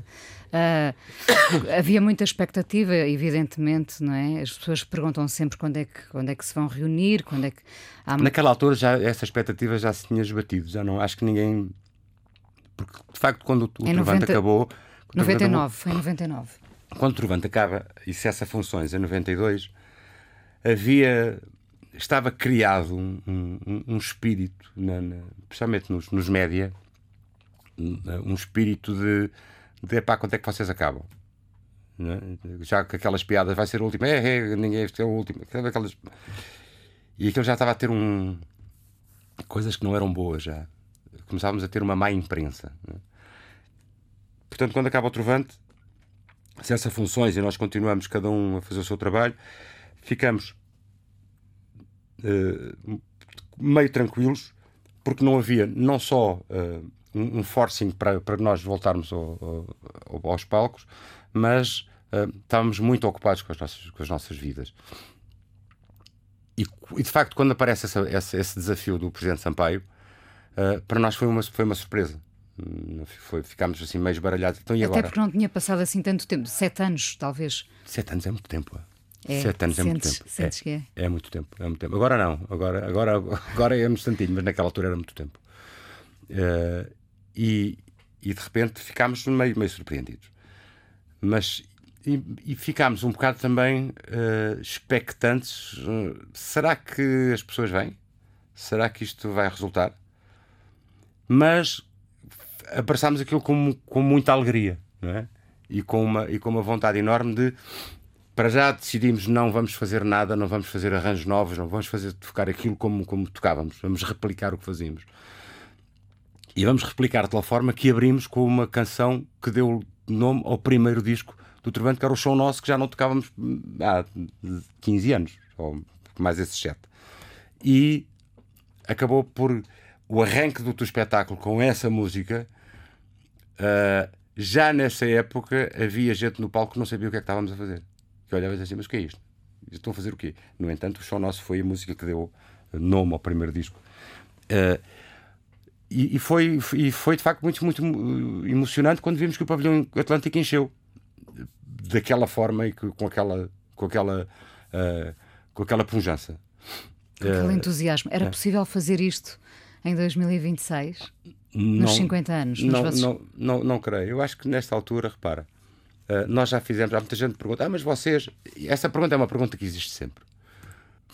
Uh, [coughs] havia muita expectativa, evidentemente, não é? As pessoas perguntam sempre quando é que, quando é que se vão reunir, quando é que. Há... Naquela altura já essa expectativa já se tinha esbatido, já não acho que ninguém. Porque de facto, quando o, o 90... acabou. 99, acabou, foi em 99. Quando o Trovante acaba e cessa funções em 92, havia estava criado um, um, um espírito, na, na, principalmente nos, nos média, um espírito de, de pá, é que vocês acabam? É? Já que aquelas piadas vai ser a última, é, é ninguém este é o último, aquelas... e aquilo já estava a ter um coisas que não eram boas já. Começávamos a ter uma má imprensa. É? Portanto, quando acaba o Trovante, se essa funções e nós continuamos cada um a fazer o seu trabalho, ficamos meio tranquilos, porque não havia não só uh, um, forcing para, para nós voltarmos ao, ao, aos palcos, mas uh, estávamos muito ocupados com as nossas, com as nossas vidas. E, e de facto, quando aparece essa, essa, esse desafio do Presidente Sampaio, para nós foi uma, foi uma surpresa. Hum, foi, ficámos assim meio esbaralhados. Então, Até agora? porque não tinha passado assim tanto tempo sete anos, talvez. Sete anos é muito tempo. É, Sete anos sentes, é muito tempo. É, é. é muito tempo, é muito tempo. Agora não, agora, agora, agora é um instantinho, mas naquela altura era muito tempo. Uh, e, e de repente ficámos meio, meio surpreendidos. Mas e, e ficámos um bocado também uh, expectantes. Uh, será que as pessoas vêm? Será que isto vai resultar? Mas abraçámos aquilo com, com muita alegria, não é? E com, uma, e com uma vontade enorme de para já decidimos não vamos fazer nada, não vamos fazer arranjos novos, não vamos fazer tocar aquilo como, como tocávamos, vamos replicar o que fazíamos. E vamos replicar de tal forma que abrimos com uma canção que deu nome ao primeiro disco do Trovante, que era o show nosso, que já não tocávamos há 15 anos, ou mais esses 7. E acabou por o arranque do teu espetáculo com essa música. Uh, já nessa época havia gente no palco que não sabia o que é que estávamos a fazer que olhava assim, mas o que é isto? Estão a fazer o quê? No entanto, o show nosso foi a música que deu nome ao primeiro disco. Uh, e, e, foi, e foi de facto muito, muito emocionante quando vimos que o pavilhão Atlântico encheu daquela forma e que, com aquela com aquela uh, com aquela pujança. Com aquele uh, entusiasmo. Era possível fazer isto em 2026? Não, nos 50 anos? Não, não, não, não creio. Eu acho que nesta altura, repara, nós já fizemos, há muita gente que pergunta, ah, mas vocês. Essa pergunta é uma pergunta que existe sempre.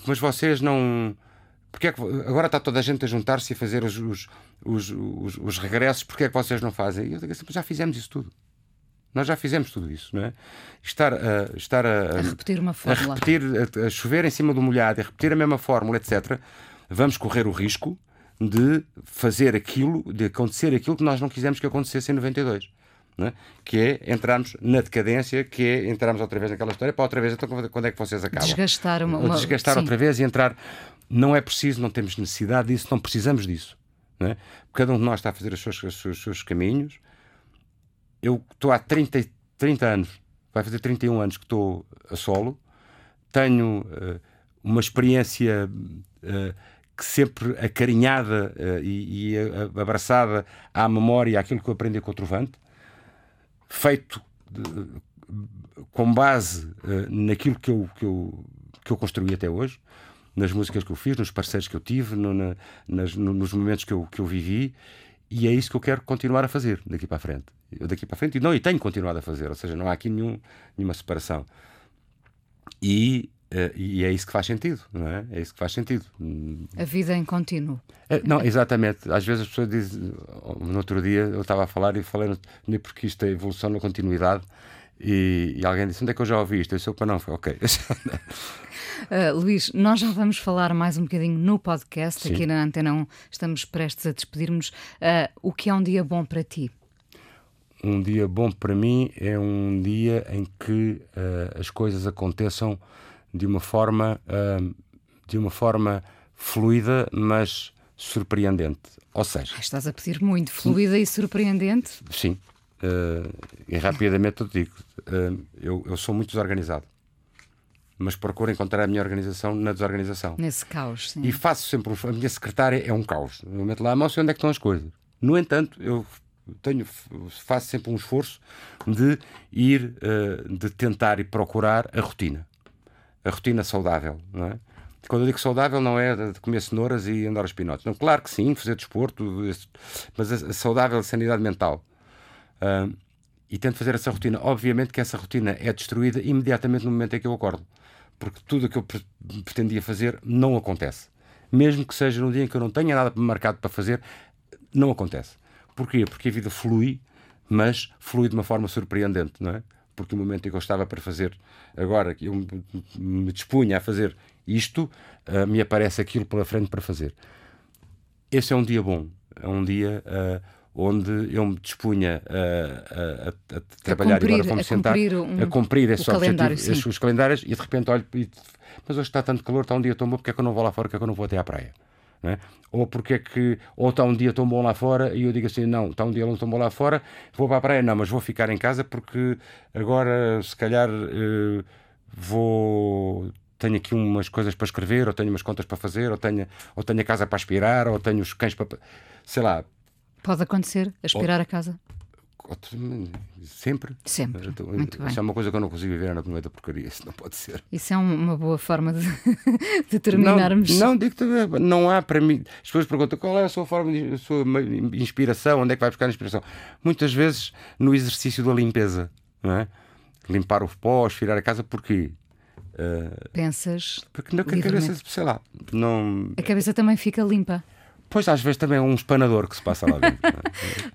Mas vocês não. Porque é que, agora está toda a gente a juntar-se e a fazer os, os, os, os, os regressos, porque é que vocês não fazem? E eu digo assim, já fizemos isso tudo. Nós já fizemos tudo isso, não é? Estar a, estar a, a repetir uma fórmula. A, repetir, a, a, chover em cima do molhado, a repetir a mesma fórmula, etc. Vamos correr o risco de fazer aquilo, de acontecer aquilo que nós não quisemos que acontecesse em 92 é? que é entrarmos na decadência, que é entrarmos outra vez naquela história, para outra vez, então quando é que vocês acabam? Desgastar uma. uma... Desgastar outra vez e entrar. Não é preciso, não temos necessidade disso, não precisamos disso. Não é? Cada um de nós está a fazer os seus, os seus, os seus caminhos. Eu estou há 30, 30 anos, vai fazer 31 anos que estou a solo, tenho uh, uma experiência uh, que sempre acarinhada uh, e, e abraçada à memória, àquilo que eu aprendi com o Trovante, feito de, com base naquilo que eu, que, eu, que eu construí até hoje, nas músicas que eu fiz, nos parceiros que eu tive, no, na, nas, no, nos momentos que eu, que eu vivi, e é isso que eu quero continuar a fazer daqui para a frente. Eu daqui para a frente, e não, e tenho continuado a fazer, ou seja, não há aqui nenhum, nenhuma separação. E, uh, e é isso que faz sentido, não é? É isso que faz sentido. A vida em contínuo. É, não, exatamente. Às vezes as pessoas dizem, no outro dia eu estava a falar e falei, nem porque isto é evolução na continuidade, e, e, alguém disse: Onde é que eu já ouvi isto? Eu disse: para não, foi ok. Uh, [laughs] Luís, nós já vamos falar mais um bocadinho no podcast, Sim. aqui na Antena 1, estamos prestes a despedirmos. Uh, o que é um dia bom para ti? Um dia bom para mim é um dia em que uh, as coisas aconteçam de uma forma, de uma forma fluida, mas surpreendente. Ou seja, estás a pedir muito fluida e surpreendente? Sim. e rapidamente eu te digo, eu, eu sou muito desorganizado mas procuro encontrar a minha organização na desorganização. Nesse caos, sim. E faço sempre. A minha secretária é um caos. Eu meto lá a mão, sei onde é que estão as coisas. No entanto, eu tenho, faço sempre um esforço de ir, uh, de tentar e procurar a rotina. A rotina saudável, não é? Quando eu digo saudável, não é de comer cenouras e andar aos pinotes. Não, claro que sim, fazer desporto, mas a, saudável a sanidade mental. Uh, e tento fazer essa rotina. Obviamente que essa rotina é destruída imediatamente no momento em que eu acordo porque tudo o que eu pretendia fazer não acontece. Mesmo que seja no dia em que eu não tenha nada marcado para fazer, não acontece. Porquê? Porque a vida flui, mas flui de uma forma surpreendente, não é? Porque no momento em que eu estava para fazer, agora que eu me dispunha a fazer isto, uh, me aparece aquilo pela frente para fazer. Esse é um dia bom, é um dia uh, onde eu me dispunha a, a, a, a trabalhar cumprir, e agora vamos sentar um, a cumprir esses objetivos, esses, os calendários e de repente olho e, mas hoje está tanto calor, está um dia tão bom, porque é que eu não vou lá fora, porque é que eu não vou até à praia? É? Ou porque é que ou está um dia tão bom lá fora e eu digo assim, não, está um dia tão bom lá fora, vou para a praia, não, mas vou ficar em casa porque agora se calhar uh, vou tenho aqui umas coisas para escrever, ou tenho umas contas para fazer, ou tenho, ou tenho a casa para aspirar, ou tenho os cães para. Sei lá, Pode acontecer, aspirar a casa? Sempre. Sempre. Então, Muito isso bem. é uma coisa que eu não consigo viver na da porcaria, isso não pode ser. Isso é uma boa forma de, [laughs] de terminarmos. Não, não digo-te, não há para mim. As pessoas perguntam qual é a sua forma de a sua inspiração, onde é que vai buscar a inspiração? Muitas vezes no exercício da limpeza, não é? Limpar o pó, aspirar a casa, porquê? Uh, Pensas. Porque não, a cabeça, sei lá, não. A cabeça também fica limpa. Pois às vezes também é um espanador que se passa lá dentro. É?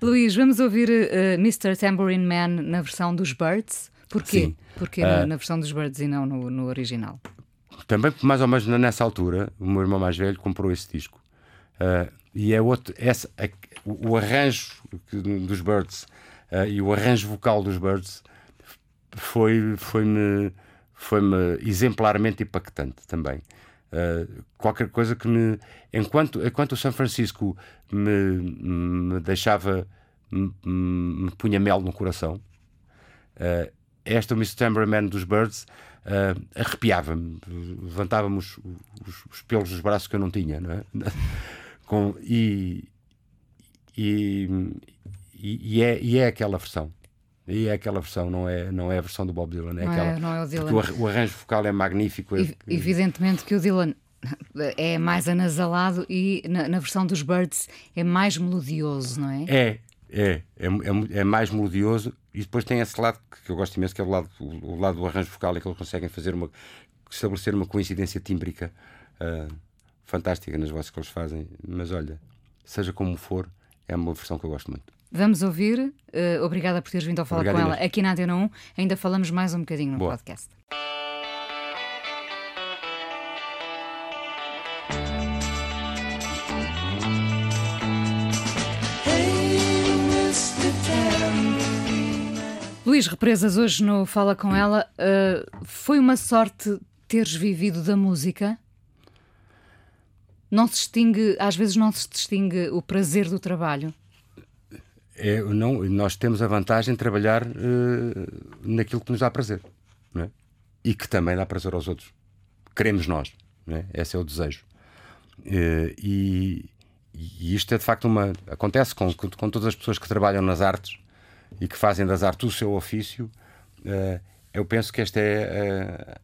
[laughs] Luís, vamos ouvir uh, Mr. Tambourine Man na versão dos Birds. Porquê? Sim. Porquê uh, na, versão dos Birds e não no, no, original? Também, mais ou menos nessa altura, o meu irmão mais velho comprou esse disco. Uh, e é outro. Essa, a, o, arranjo dos Birds uh, e o arranjo vocal dos Birds foi-me foi foi -me exemplarmente impactante também. Uh, qualquer coisa que me. Enquanto, enquanto o São Francisco me, me deixava. Me, me, punha mel no coração, uh, esta, Mr. Tambourine dos Birds, uh, arrepiava-me, levantava-me os, os, os, pelos dos braços que eu não tinha, não é? [laughs] Com, e, e, e, é, e é aquela versão. E é aquela versão, não é, não é a versão do Bob Dylan. É não, aquela, é, não é o Dylan. O, o, arranjo vocal é magnífico. É, evidentemente que o Dylan [laughs] é mais anasalado e na, na, versão dos Birds é mais melodioso, não é? É, é, é, é, é mais melodioso e depois tem esse lado que eu gosto imenso, que é o lado, o, o lado do arranjo vocal, em que eles conseguem fazer uma, estabelecer uma coincidência tímbrica uh, fantástica nas vozes que eles fazem. Mas olha, seja como for, é uma versão que eu gosto muito. Vamos ouvir. Uh, obrigada por teres vindo a falar Obrigado, com ela aqui na Antena 1. Ainda falamos mais um bocadinho no Boa. podcast. Luís Represas, hoje no Fala Com Ela, uh, foi uma sorte teres vivido da música? Não se distingue, às vezes não se distingue o prazer do trabalho? É, não, nós temos a vantagem de trabalhar uh, naquilo que nos dá prazer é? e que também dá prazer aos outros. Queremos nós. né? esse é o desejo. Uh, e, e, isto é de facto uma. acontece com, com, com, todas as pessoas que trabalham nas artes e que fazem das artes o seu ofício. Uh, eu penso que esta é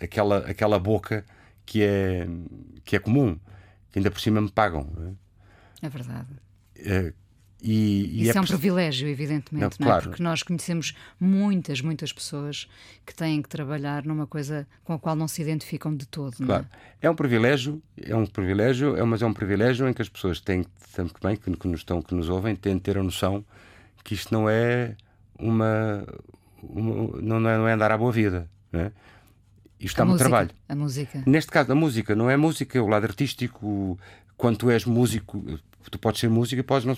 aquela, aquela boca que é, que é comum, que ainda por cima me pagam. É, é verdade. E, e Isso é, é um privilégio, evidentemente, não, não é? Claro. porque nós conhecemos muitas, muitas pessoas que têm que trabalhar numa coisa com a qual não se identificam de todo. Claro. É? é? um privilégio, é um privilégio, é, mas é um privilégio em que as pessoas têm também que, que nos estão, que nos ouvem, têm de ter a noção que isto não é uma, uma não, é, não é andar à boa vida. Não é? Isto dá muito trabalho. A música. Neste caso, a música não é música, o lado artístico, quando tu és músico, tu podes ser músico e podes, não,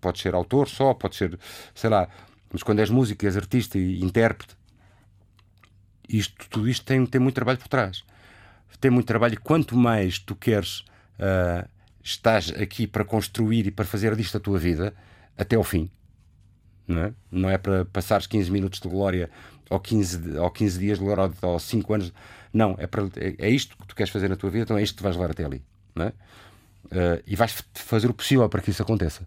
podes ser autor só, podes ser, sei lá, mas quando és músico, és artista e intérprete, isto, tudo isto tem, tem muito trabalho por trás. Tem muito trabalho quanto mais tu queres, uh, estás aqui para construir e para fazer disto a tua vida até ao fim. Não é, não é para passares 15 minutos de glória ou 15, ou 15 dias de glória ou 5 anos. Não, é, para, é, é isto que tu queres fazer na tua vida, então é isto que vais levar até ali. Não é? Uh, e vais fazer o possível para que isso aconteça.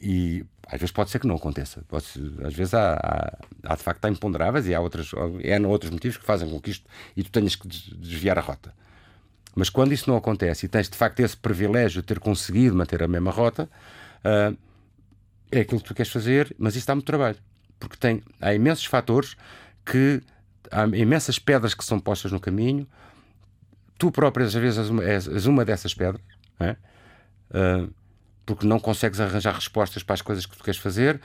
E às vezes pode ser que não aconteça. Pode, às vezes há, há, há, de facto há imponderáveis e há outras, há outros motivos que fazem com que isto e tu tenhas que desviar a rota. Mas quando isso não acontece e tens de facto esse privilégio de ter conseguido manter a mesma rota, uh, é aquilo que tu queres fazer, mas isso dá muito trabalho. Porque tem, há imensos fatores que. Há imensas pedras que são postas no caminho. Tu próprio, às vezes, és uma dessas pedras é? Uh, porque não consegues arranjar respostas para as coisas que tu queres fazer,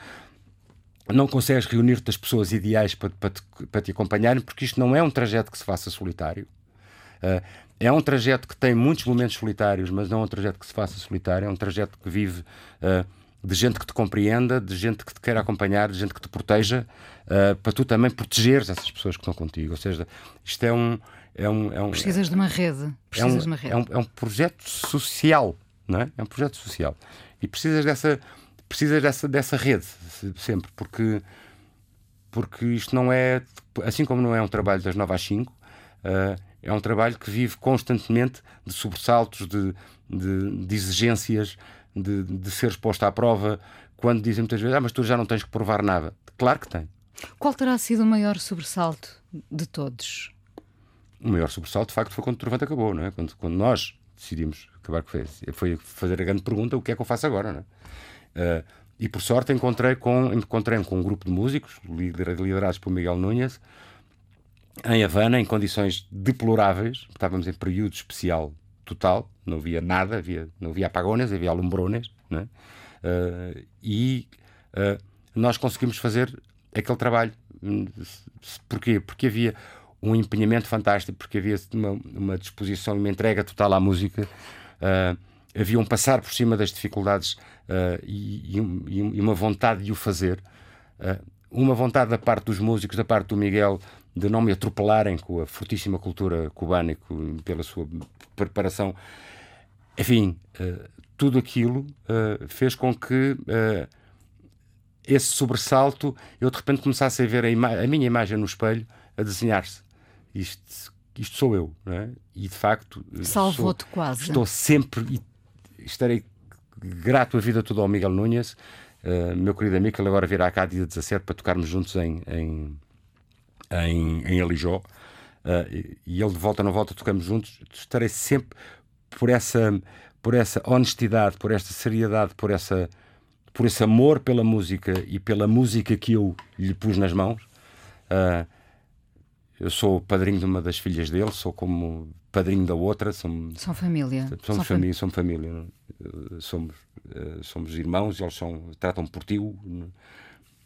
não consegues reunir-te as pessoas ideais para, para, te, para te acompanharem, porque isto não é um trajeto que se faça solitário. Uh, é um trajeto que tem muitos momentos solitários, mas não é um trajeto que se faça solitário, é um trajeto que vive uh, de gente que te compreenda, de gente que te queira acompanhar, de gente que te proteja, uh, para tu também protegeres essas pessoas que estão contigo. Ou seja, isto é um, é um, é um, Precisas de uma rede. Precisas é um, de uma rede. É um, é um projeto social, não é? É um projeto social. E precisas dessa, precisas dessa, dessa rede sempre, porque, porque isto não é, assim como não é um trabalho das 9 às 5, uh, é um trabalho que vive constantemente de sobressaltos, de, de, de exigências, de, de ser exposto à prova, quando dizem muitas vezes, ah, mas tu já não tens que provar nada. Claro que tem. Qual terá sido o maior sobressalto de todos? O maior sobressalto, de facto, foi quando o Trovante acabou, não é? Quando, quando nós decidimos acabar com fez. Foi fazer a grande pergunta: o que é que eu faço agora, não é? Uh, e por sorte encontrei com, encontrei com um grupo de músicos liderados por Miguel Núñez em Havana, em condições deploráveis. Estávamos em período especial total, não havia nada, havia, não havia apagones, havia alumbrones. É? uh, e uh, nós conseguimos fazer aquele trabalho. Hum, porquê? Porque havia um empenhamento fantástico, porque havia uma, uma disposição, uma entrega total à música. Uh, havia um passar por cima das dificuldades uh, e, e, e, uma vontade de o fazer. Uh, uma vontade da parte dos músicos, da parte do Miguel, de não me atropelarem com a fortíssima cultura cubana e pela sua preparação. Enfim, tudo aquilo fez com que esse sobressalto eu de repente começasse a ver a, a minha imagem no espelho a desenhar-se isto, isto sou eu, não é? E de facto. Salvou-te quase. Estou sempre e estarei grato a vida toda ao Miguel Núñez, uh, meu querido amigo, ele agora virá cá dia 17 para tocarmos juntos em, em, em, em Alijó. Uh, e ele de volta não volta, tocamos juntos. Estarei sempre por essa, por essa honestidade, por esta seriedade, por, essa, por esse amor pela música e pela música que eu lhe pus nas mãos. Uh, eu sou padrinho de uma das filhas dele, sou como padrinho da outra. Somos, são família. Somos São família, somos família. Eh, somos, eh, somos irmãos, eles são, tratam por tio.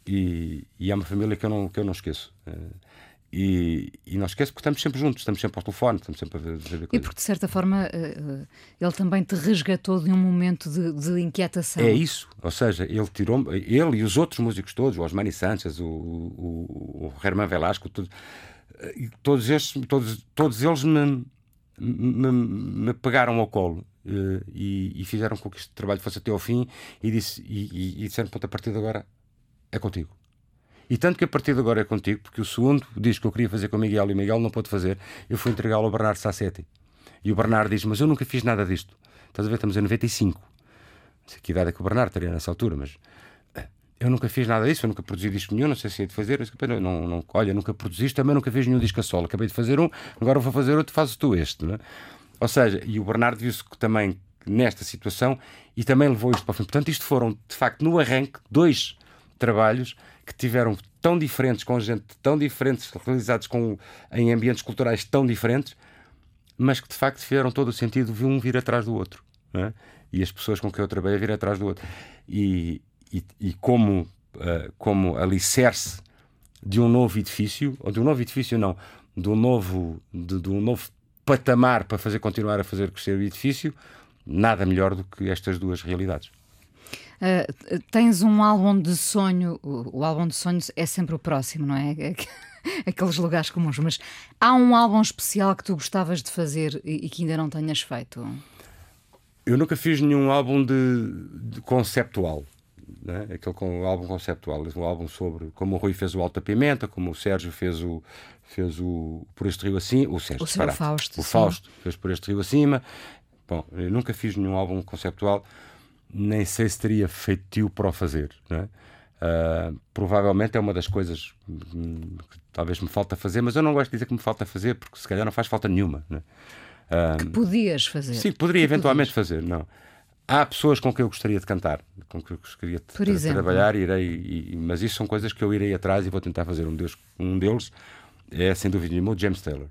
E, e é uma família que eu não, que eu não esqueço. Eh, e, e não esqueço porque estamos sempre juntos, estamos sempre ao telefone, estamos sempre a ver, coisas. E porque, de certa forma, ele também te resgatou de um momento de, de inquietação. É isso, ou seja, ele tirou ele e os outros músicos todos, o Osmani Sanchez, o, o, o Herman Velasco, tudo, todos, estes, todos, todos eles me, me, me pegaram ao colo uh, e, e, fizeram com que este trabalho fosse até ao fim e, disse, e, e, e disseram: a partir de agora é contigo. E tanto que a partir de agora é contigo, porque o segundo disco que eu queria fazer com o Miguel e o Miguel não pôde fazer, eu fui entregá-lo ao Bernardo Sassetti. E o Bernardo diz: Mas eu nunca fiz nada disto. Estás a ver? Estamos em 95. Não sei que idade é que o Bernardo teria nessa altura, mas eh, eu nunca fiz nada disso, eu nunca produzi disco nenhum, não sei se é de fazer. Não, não, olha, nunca produziste, também nunca fiz nenhum disco a solo. Acabei de fazer um, agora vou fazer outro, fazes tu este. Não é? Ou seja, e o Bernardo viu-se também nesta situação e também levou isto para o fim. Portanto, isto foram, de facto, no arranque, dois trabalhos que tiveram tão diferentes, com gente tão diferentes, realizados com, em ambientes culturais tão diferentes, mas que de facto fizeram todo o sentido de um vir atrás do outro. É? E as pessoas com quem eu trabalhei vir atrás do outro. E, e, e como, uh, como alicerce de um novo edifício, ou de um novo edifício não, de um novo, de, de um novo patamar para fazer continuar a fazer crescer o edifício, nada melhor do que estas duas realidades. Uh, tens um álbum de sonho, o, o, álbum de sonhos é sempre o próximo, não é? [laughs] Aqueles lugares comuns, mas há um álbum especial que tu gostavas de fazer e, e que ainda não tenhas feito? Eu nunca fiz nenhum álbum de, de conceptual. Né? Aquele com, álbum conceptual, um álbum sobre como o Rui fez o Alta Pimenta, como o Sérgio fez o, fez o Por Este Rio Acima, o Sérgio, o Fausto, o Fausto fez Por Este Rio Acima. Bom, eu nunca fiz nenhum álbum conceptual nem sei se teria feitio para o fazer. É? Uh, provavelmente é uma das coisas que talvez me falta fazer, mas eu não gosto de dizer que me falta fazer, porque se calhar não faz falta nenhuma. É? Uh, que podias fazer. Sim, poderia que eventualmente podias. fazer. Não. Há pessoas com quem eu gostaria de cantar, com quem eu gostaria de Por trabalhar, irei, e, mas isso são coisas que eu irei atrás e vou tentar fazer. Um deles, um deles é, sem dúvida nenhuma, o James Taylor,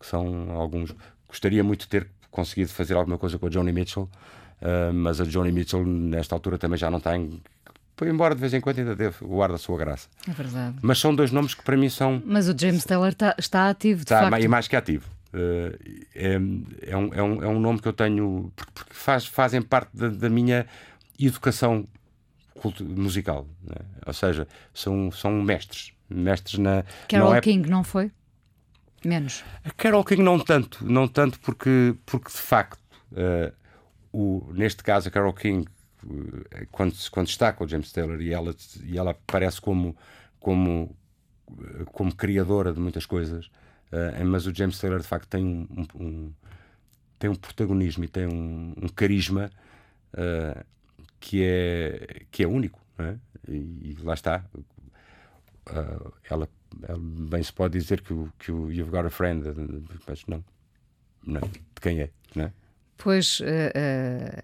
que são alguns. Gostaria muito de ter conseguido fazer alguma coisa com o Johnny Mitchell, Uh, mas a Johnny Mitchell, nesta altura, também já não tem. Embora de vez em quando ainda deve, guarda a sua graça. É verdade. Mas são dois nomes que para mim são. Mas o James Taylor tá, está ativo, de está, facto. E mais que ativo. Uh, é, é, um, é, um, é um nome que eu tenho. Porque faz, fazem parte da, da minha educação musical. Né? Ou seja, são, são mestres. Mestres na. Carol não é... King, não foi? Menos. A Carol King não tanto, não tanto porque, porque de facto. Uh, o, neste caso, a Carol King, eh, quando, quando está com o James Taylor e ela, e ela aparece como, como, eh, como criadora de muitas coisas, uh, mas o James Taylor de facto tem um, um tem um protagonismo e tem um, um carisma uh, que, é, que é único. É? E, e, lá está. Uh, ela, ela, bem se pode dizer que o, que o You've Got a Friend, mas não. não de quem é? Não é? Pois uh,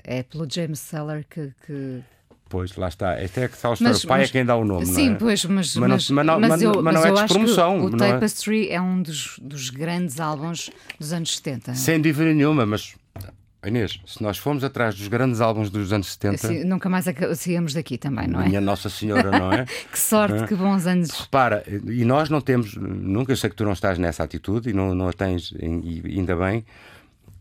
é pelo James Seller que, que... Pois, lá está. Até que está o mas, pai é mas, é quem dá o nome, sim, não é? pois, mas, mas, mas, mas não, mas, eu, mas não é despromoção. O, é? Tapestry é? é? um dos, dos grandes álbuns dos anos 70. Sem dúvida nenhuma, mas Inês, se nós formos atrás dos grandes álbuns dos anos 70. Sim, nunca mais saímos daqui também, não é? Minha Nossa Senhora, não é? [laughs] que sorte, é? que bons anos. Repara, e nós não temos, nunca sei que tu não estás nessa atitude e não, não a tens, e ainda bem,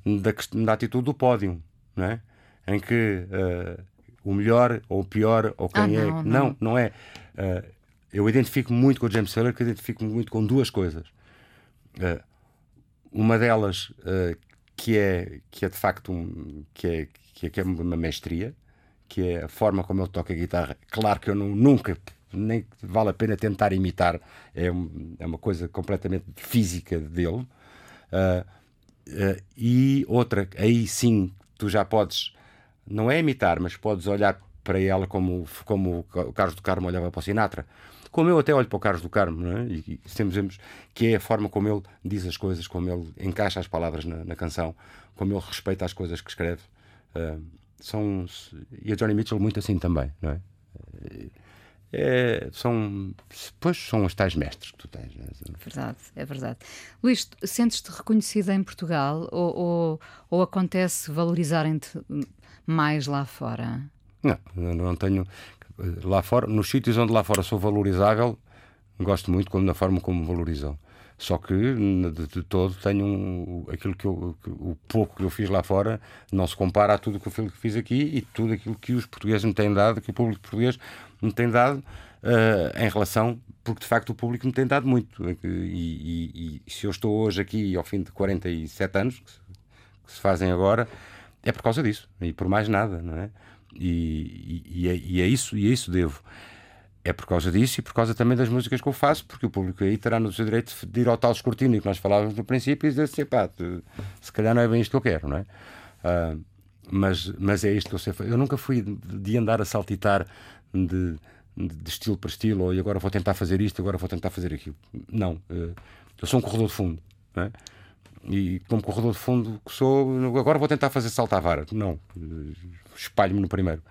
da, da atitude do pódio, não é? Em que uh, o melhor ou o pior ou quem ah, é. Não, não, não, não é. Uh, eu identifico muito com o James Taylor, que identifico muito com duas coisas. Uh, uma delas que é que é de facto um, que é que é, que é uma mestria, que é a forma como ele toca a guitarra. Claro que eu não, nunca nem vale a pena tentar imitar, é, um, é uma coisa completamente física dele. Uh, Uh, e outra, aí sim, tu já podes, não é imitar, mas podes olhar para ela como, como o Carlos do Carmo olhava para o Sinatra. Como eu até olho para o Carlos do Carmo, não é? e, sempre dizemos que é a forma como ele diz as coisas, como ele encaixa as palavras na, na canção, como ele respeita as coisas que escreve. Uh, são, e a Johnny Mitchell muito assim também, não é? É, são, pois, são os tais mestres que tu tens. Né? Verdade, é verdade. Luís, sentes-te reconhecida em Portugal ou, ou, ou acontece valorizarem-te mais lá fora? Não, não tenho. Lá fora, nos sítios onde lá fora sou valorizável, gosto muito da forma como me valorizam. Só que, de, de todo, tenho um, aquilo que eu, que, o pouco que eu fiz lá fora não se compara a tudo que eu fiz aqui e tudo aquilo que os portugueses me têm dado, que o público português me tem dado uh, em relação, porque de facto o público me tem dado muito. E, e, e se eu estou hoje aqui ao fim de 47 anos, que se, que se fazem agora, é por causa disso e por mais nada, não é? E, e, é, e, é, isso, e é isso devo. é por causa disso e por causa também das músicas que eu faço, porque o público aí terá no seu direito de ir ao tal escrutínio que nós falávamos no princípio e dizer assim, pá, se calhar não é bem isto que eu quero, não é? Uh, mas, mas é isto que eu sei. Eu nunca fui de andar a saltitar de, de estilo para estilo, ou agora vou tentar fazer isto, agora vou tentar fazer aquilo. Não. Uh, eu sou um corredor de fundo, não é? E como corredor de fundo que sou, agora vou tentar fazer salto à vara. Não. Espalho-me no primeiro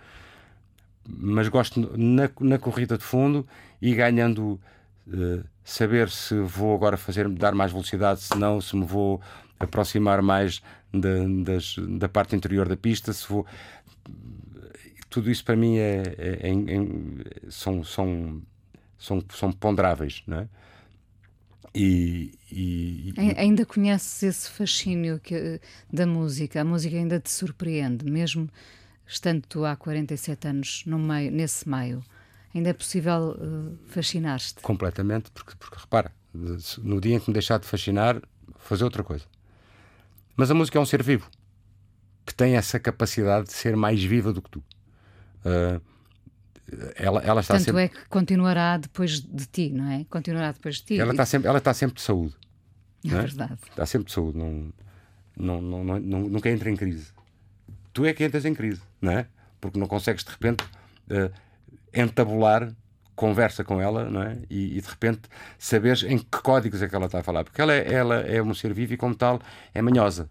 mas gosto na, na corrida de fundo e ganhando uh, saber se vou agora fazer dar mais velocidade, se não, se me vou aproximar mais da, das, da parte interior da pista, se vou tudo isso para mim é, é, é, é são, são, são, são ponderáveis, não é? E, e, e, ainda conheces esse fascínio que, da música? A música ainda te surpreende, mesmo estando tu há 47 anos no meio, nesse meio, ainda é possível uh, fascinar-te? Completamente, porque, porque repara, no dia em que me deixar de fascinar, fazer outra coisa. Mas a música é um ser vivo que tem essa capacidade de ser mais viva do que tu. Uh, ela, ela está Tanto sempre... é que continuará depois de ti, não é? Continuará depois de ti. Ela está sempre, ela está sempre de saúde. É, é verdade. Está sempre de saúde, não, não, não, não, nunca entra em crise tu é que entras em crise, não é? Porque não consegues de repente uh, entabular conversa com ela, não é? E, e, de repente saberes em que códigos é que ela está a falar, porque ela é, ela é um ser vivo e como tal é manhosa.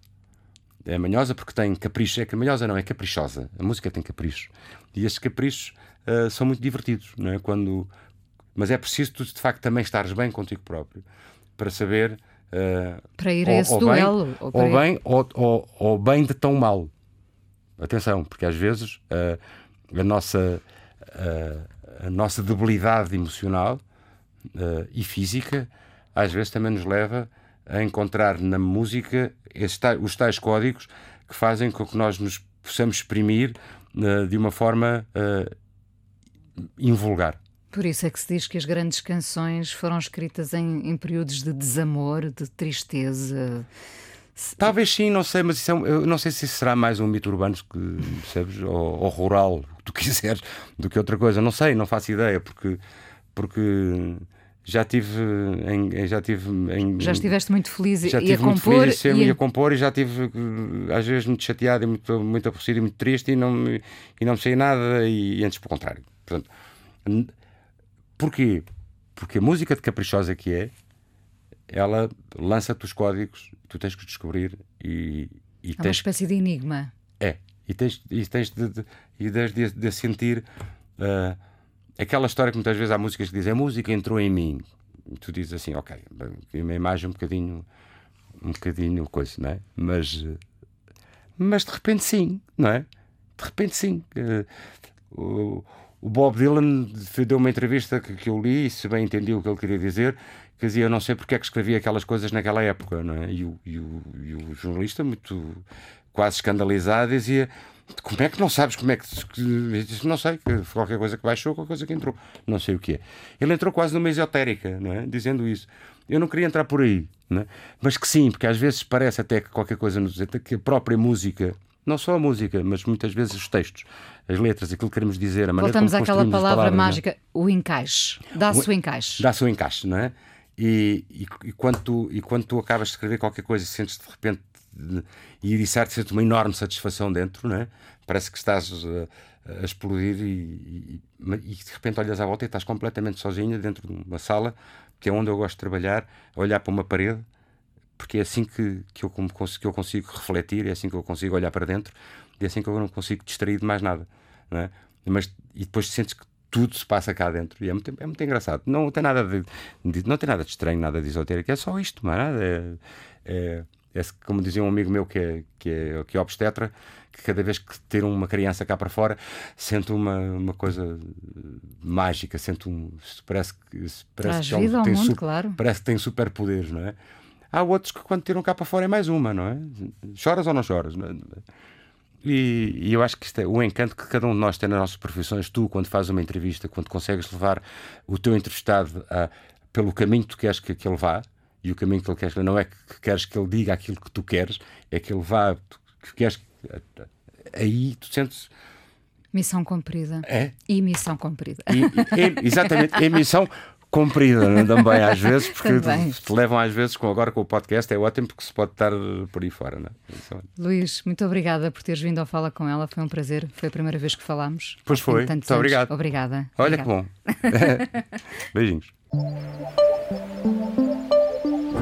É manhosa porque tem capricho, é que manhosa não, é caprichosa. A música tem capricho. E esses caprichos uh, são muito divertidos, não é? Quando mas é preciso tu de facto também estares bem contigo próprio para saber uh, para ir a esse ou duelo bem, ou, ou bem ou, ou, ou bem de tão mal Atenção, porque às vezes uh, a, nossa, uh, a nossa debilidade emocional e física às vezes também nos leva a encontrar na música tais, os tais códigos que fazem com que nós nos possamos exprimir de uma forma invulgar. Por isso é que se diz que as grandes canções foram escritas em, em períodos de desamor, de tristeza. Talvez sim, não sei, mas isso é, eu não sei se isso será mais um mito urbano que, percebes, ou, ou rural, o [laughs] que tu quiseres, do que outra coisa. Não sei, não faço ideia, porque, porque já tive em, já tive em, já estiveste muito feliz já e a compor feliz e, e a compor e já tive às vezes muito chateado e muito muito aborrecido e muito triste e não e não me sei nada e, e antes pelo contrário portanto porquê porque a música de caprichosa que é ela lança-te os códigos, tu tens que descobrir e, e é tens... uma espécie de enigma. É, e tens, e tens de, de, e de, de sentir uh, aquela história que muitas vezes há músicas que dizem a música entrou em mim. E tu dizes assim, ok, uma imagem um bocadinho, um bocadinho coisa, não é? Mas, mas de repente sim, não é? De repente sim. Uh, o, o Bob Dylan deu uma entrevista que, que eu li, e se bem entendi o que ele queria dizer, que dizia, eu não sei porque é que escrevia aquelas coisas naquela época, não é? E o, e o, e o jornalista, muito quase escandalizado, dizia, como é que não sabes como é que. Disse, não sei, qualquer coisa que baixou, qualquer coisa que entrou. Não sei o que é. Ele entrou quase numa esotérica, não é? dizendo isso. Eu não queria entrar por aí, não é? mas que sim, porque às vezes parece até que qualquer coisa nos que a própria música, não só a música, mas muitas vezes os textos, as letras, aquilo que queremos dizer, a maneira Voltamos como àquela palavra palavras, mágica, é? o encaixe. Dá-se o, o encaixe. Dá-se o encaixe, não é? E, e, e, quando tu, e quando tu acabas de escrever qualquer coisa e sentes de repente de, e eriçar-te sente uma enorme satisfação dentro, não é? parece que estás a, a explodir e, e, de repente olhas à volta e estás completamente sozinha dentro de uma sala, que é onde eu gosto de trabalhar, a olhar para uma parede, porque é assim que, que, eu, que eu consigo refletir, é assim que eu consigo olhar para dentro, e é assim que eu não consigo distrair de mais nada. Não é? Mas, e depois sentes que tudo se passa cá dentro e é muito, é muito engraçado. Não tem nada de, de, não tem nada de estranho, nada de esotérico, é só isto, mas nada. É, é, é, como dizia um amigo meu que é, que é, que é obstetra, que cada vez que ter uma criança cá para fora sente uma, uma coisa mágica, sente um. Parece que. Parece que tem mundo, super, claro. Parece que tem superpoderes, não é? Há outros que quando tiram cá para fora é mais uma, não é? Choras ou não choras? Não é? E, e, eu acho que isto é o encanto que cada um de nós tem nas nossas profissões. Tu, quando fazes uma entrevista, quando consegues levar o teu entrevistado a, pelo caminho que tu queres que, que ele vá, e o caminho que ele quer não é que queres que ele diga aquilo que tu queres, é que ele vá, que queres. Aí tu sentes. Missão cumprida. É? E missão cumprida. E, e, exatamente, emissão comprida né, também às vezes, porque [laughs] te, levam às vezes, com, agora com o podcast, é ótimo porque se pode estar por aí fora. Não é? Isso é- Luís, muito obrigada por teres vindo ao Fala com ela. Foi um prazer. Foi a primeira vez que falámos. Pois foi. Muito anos. obrigado. Obrigada. Olha Obrigada. que bom. [laughs] Beijinhos.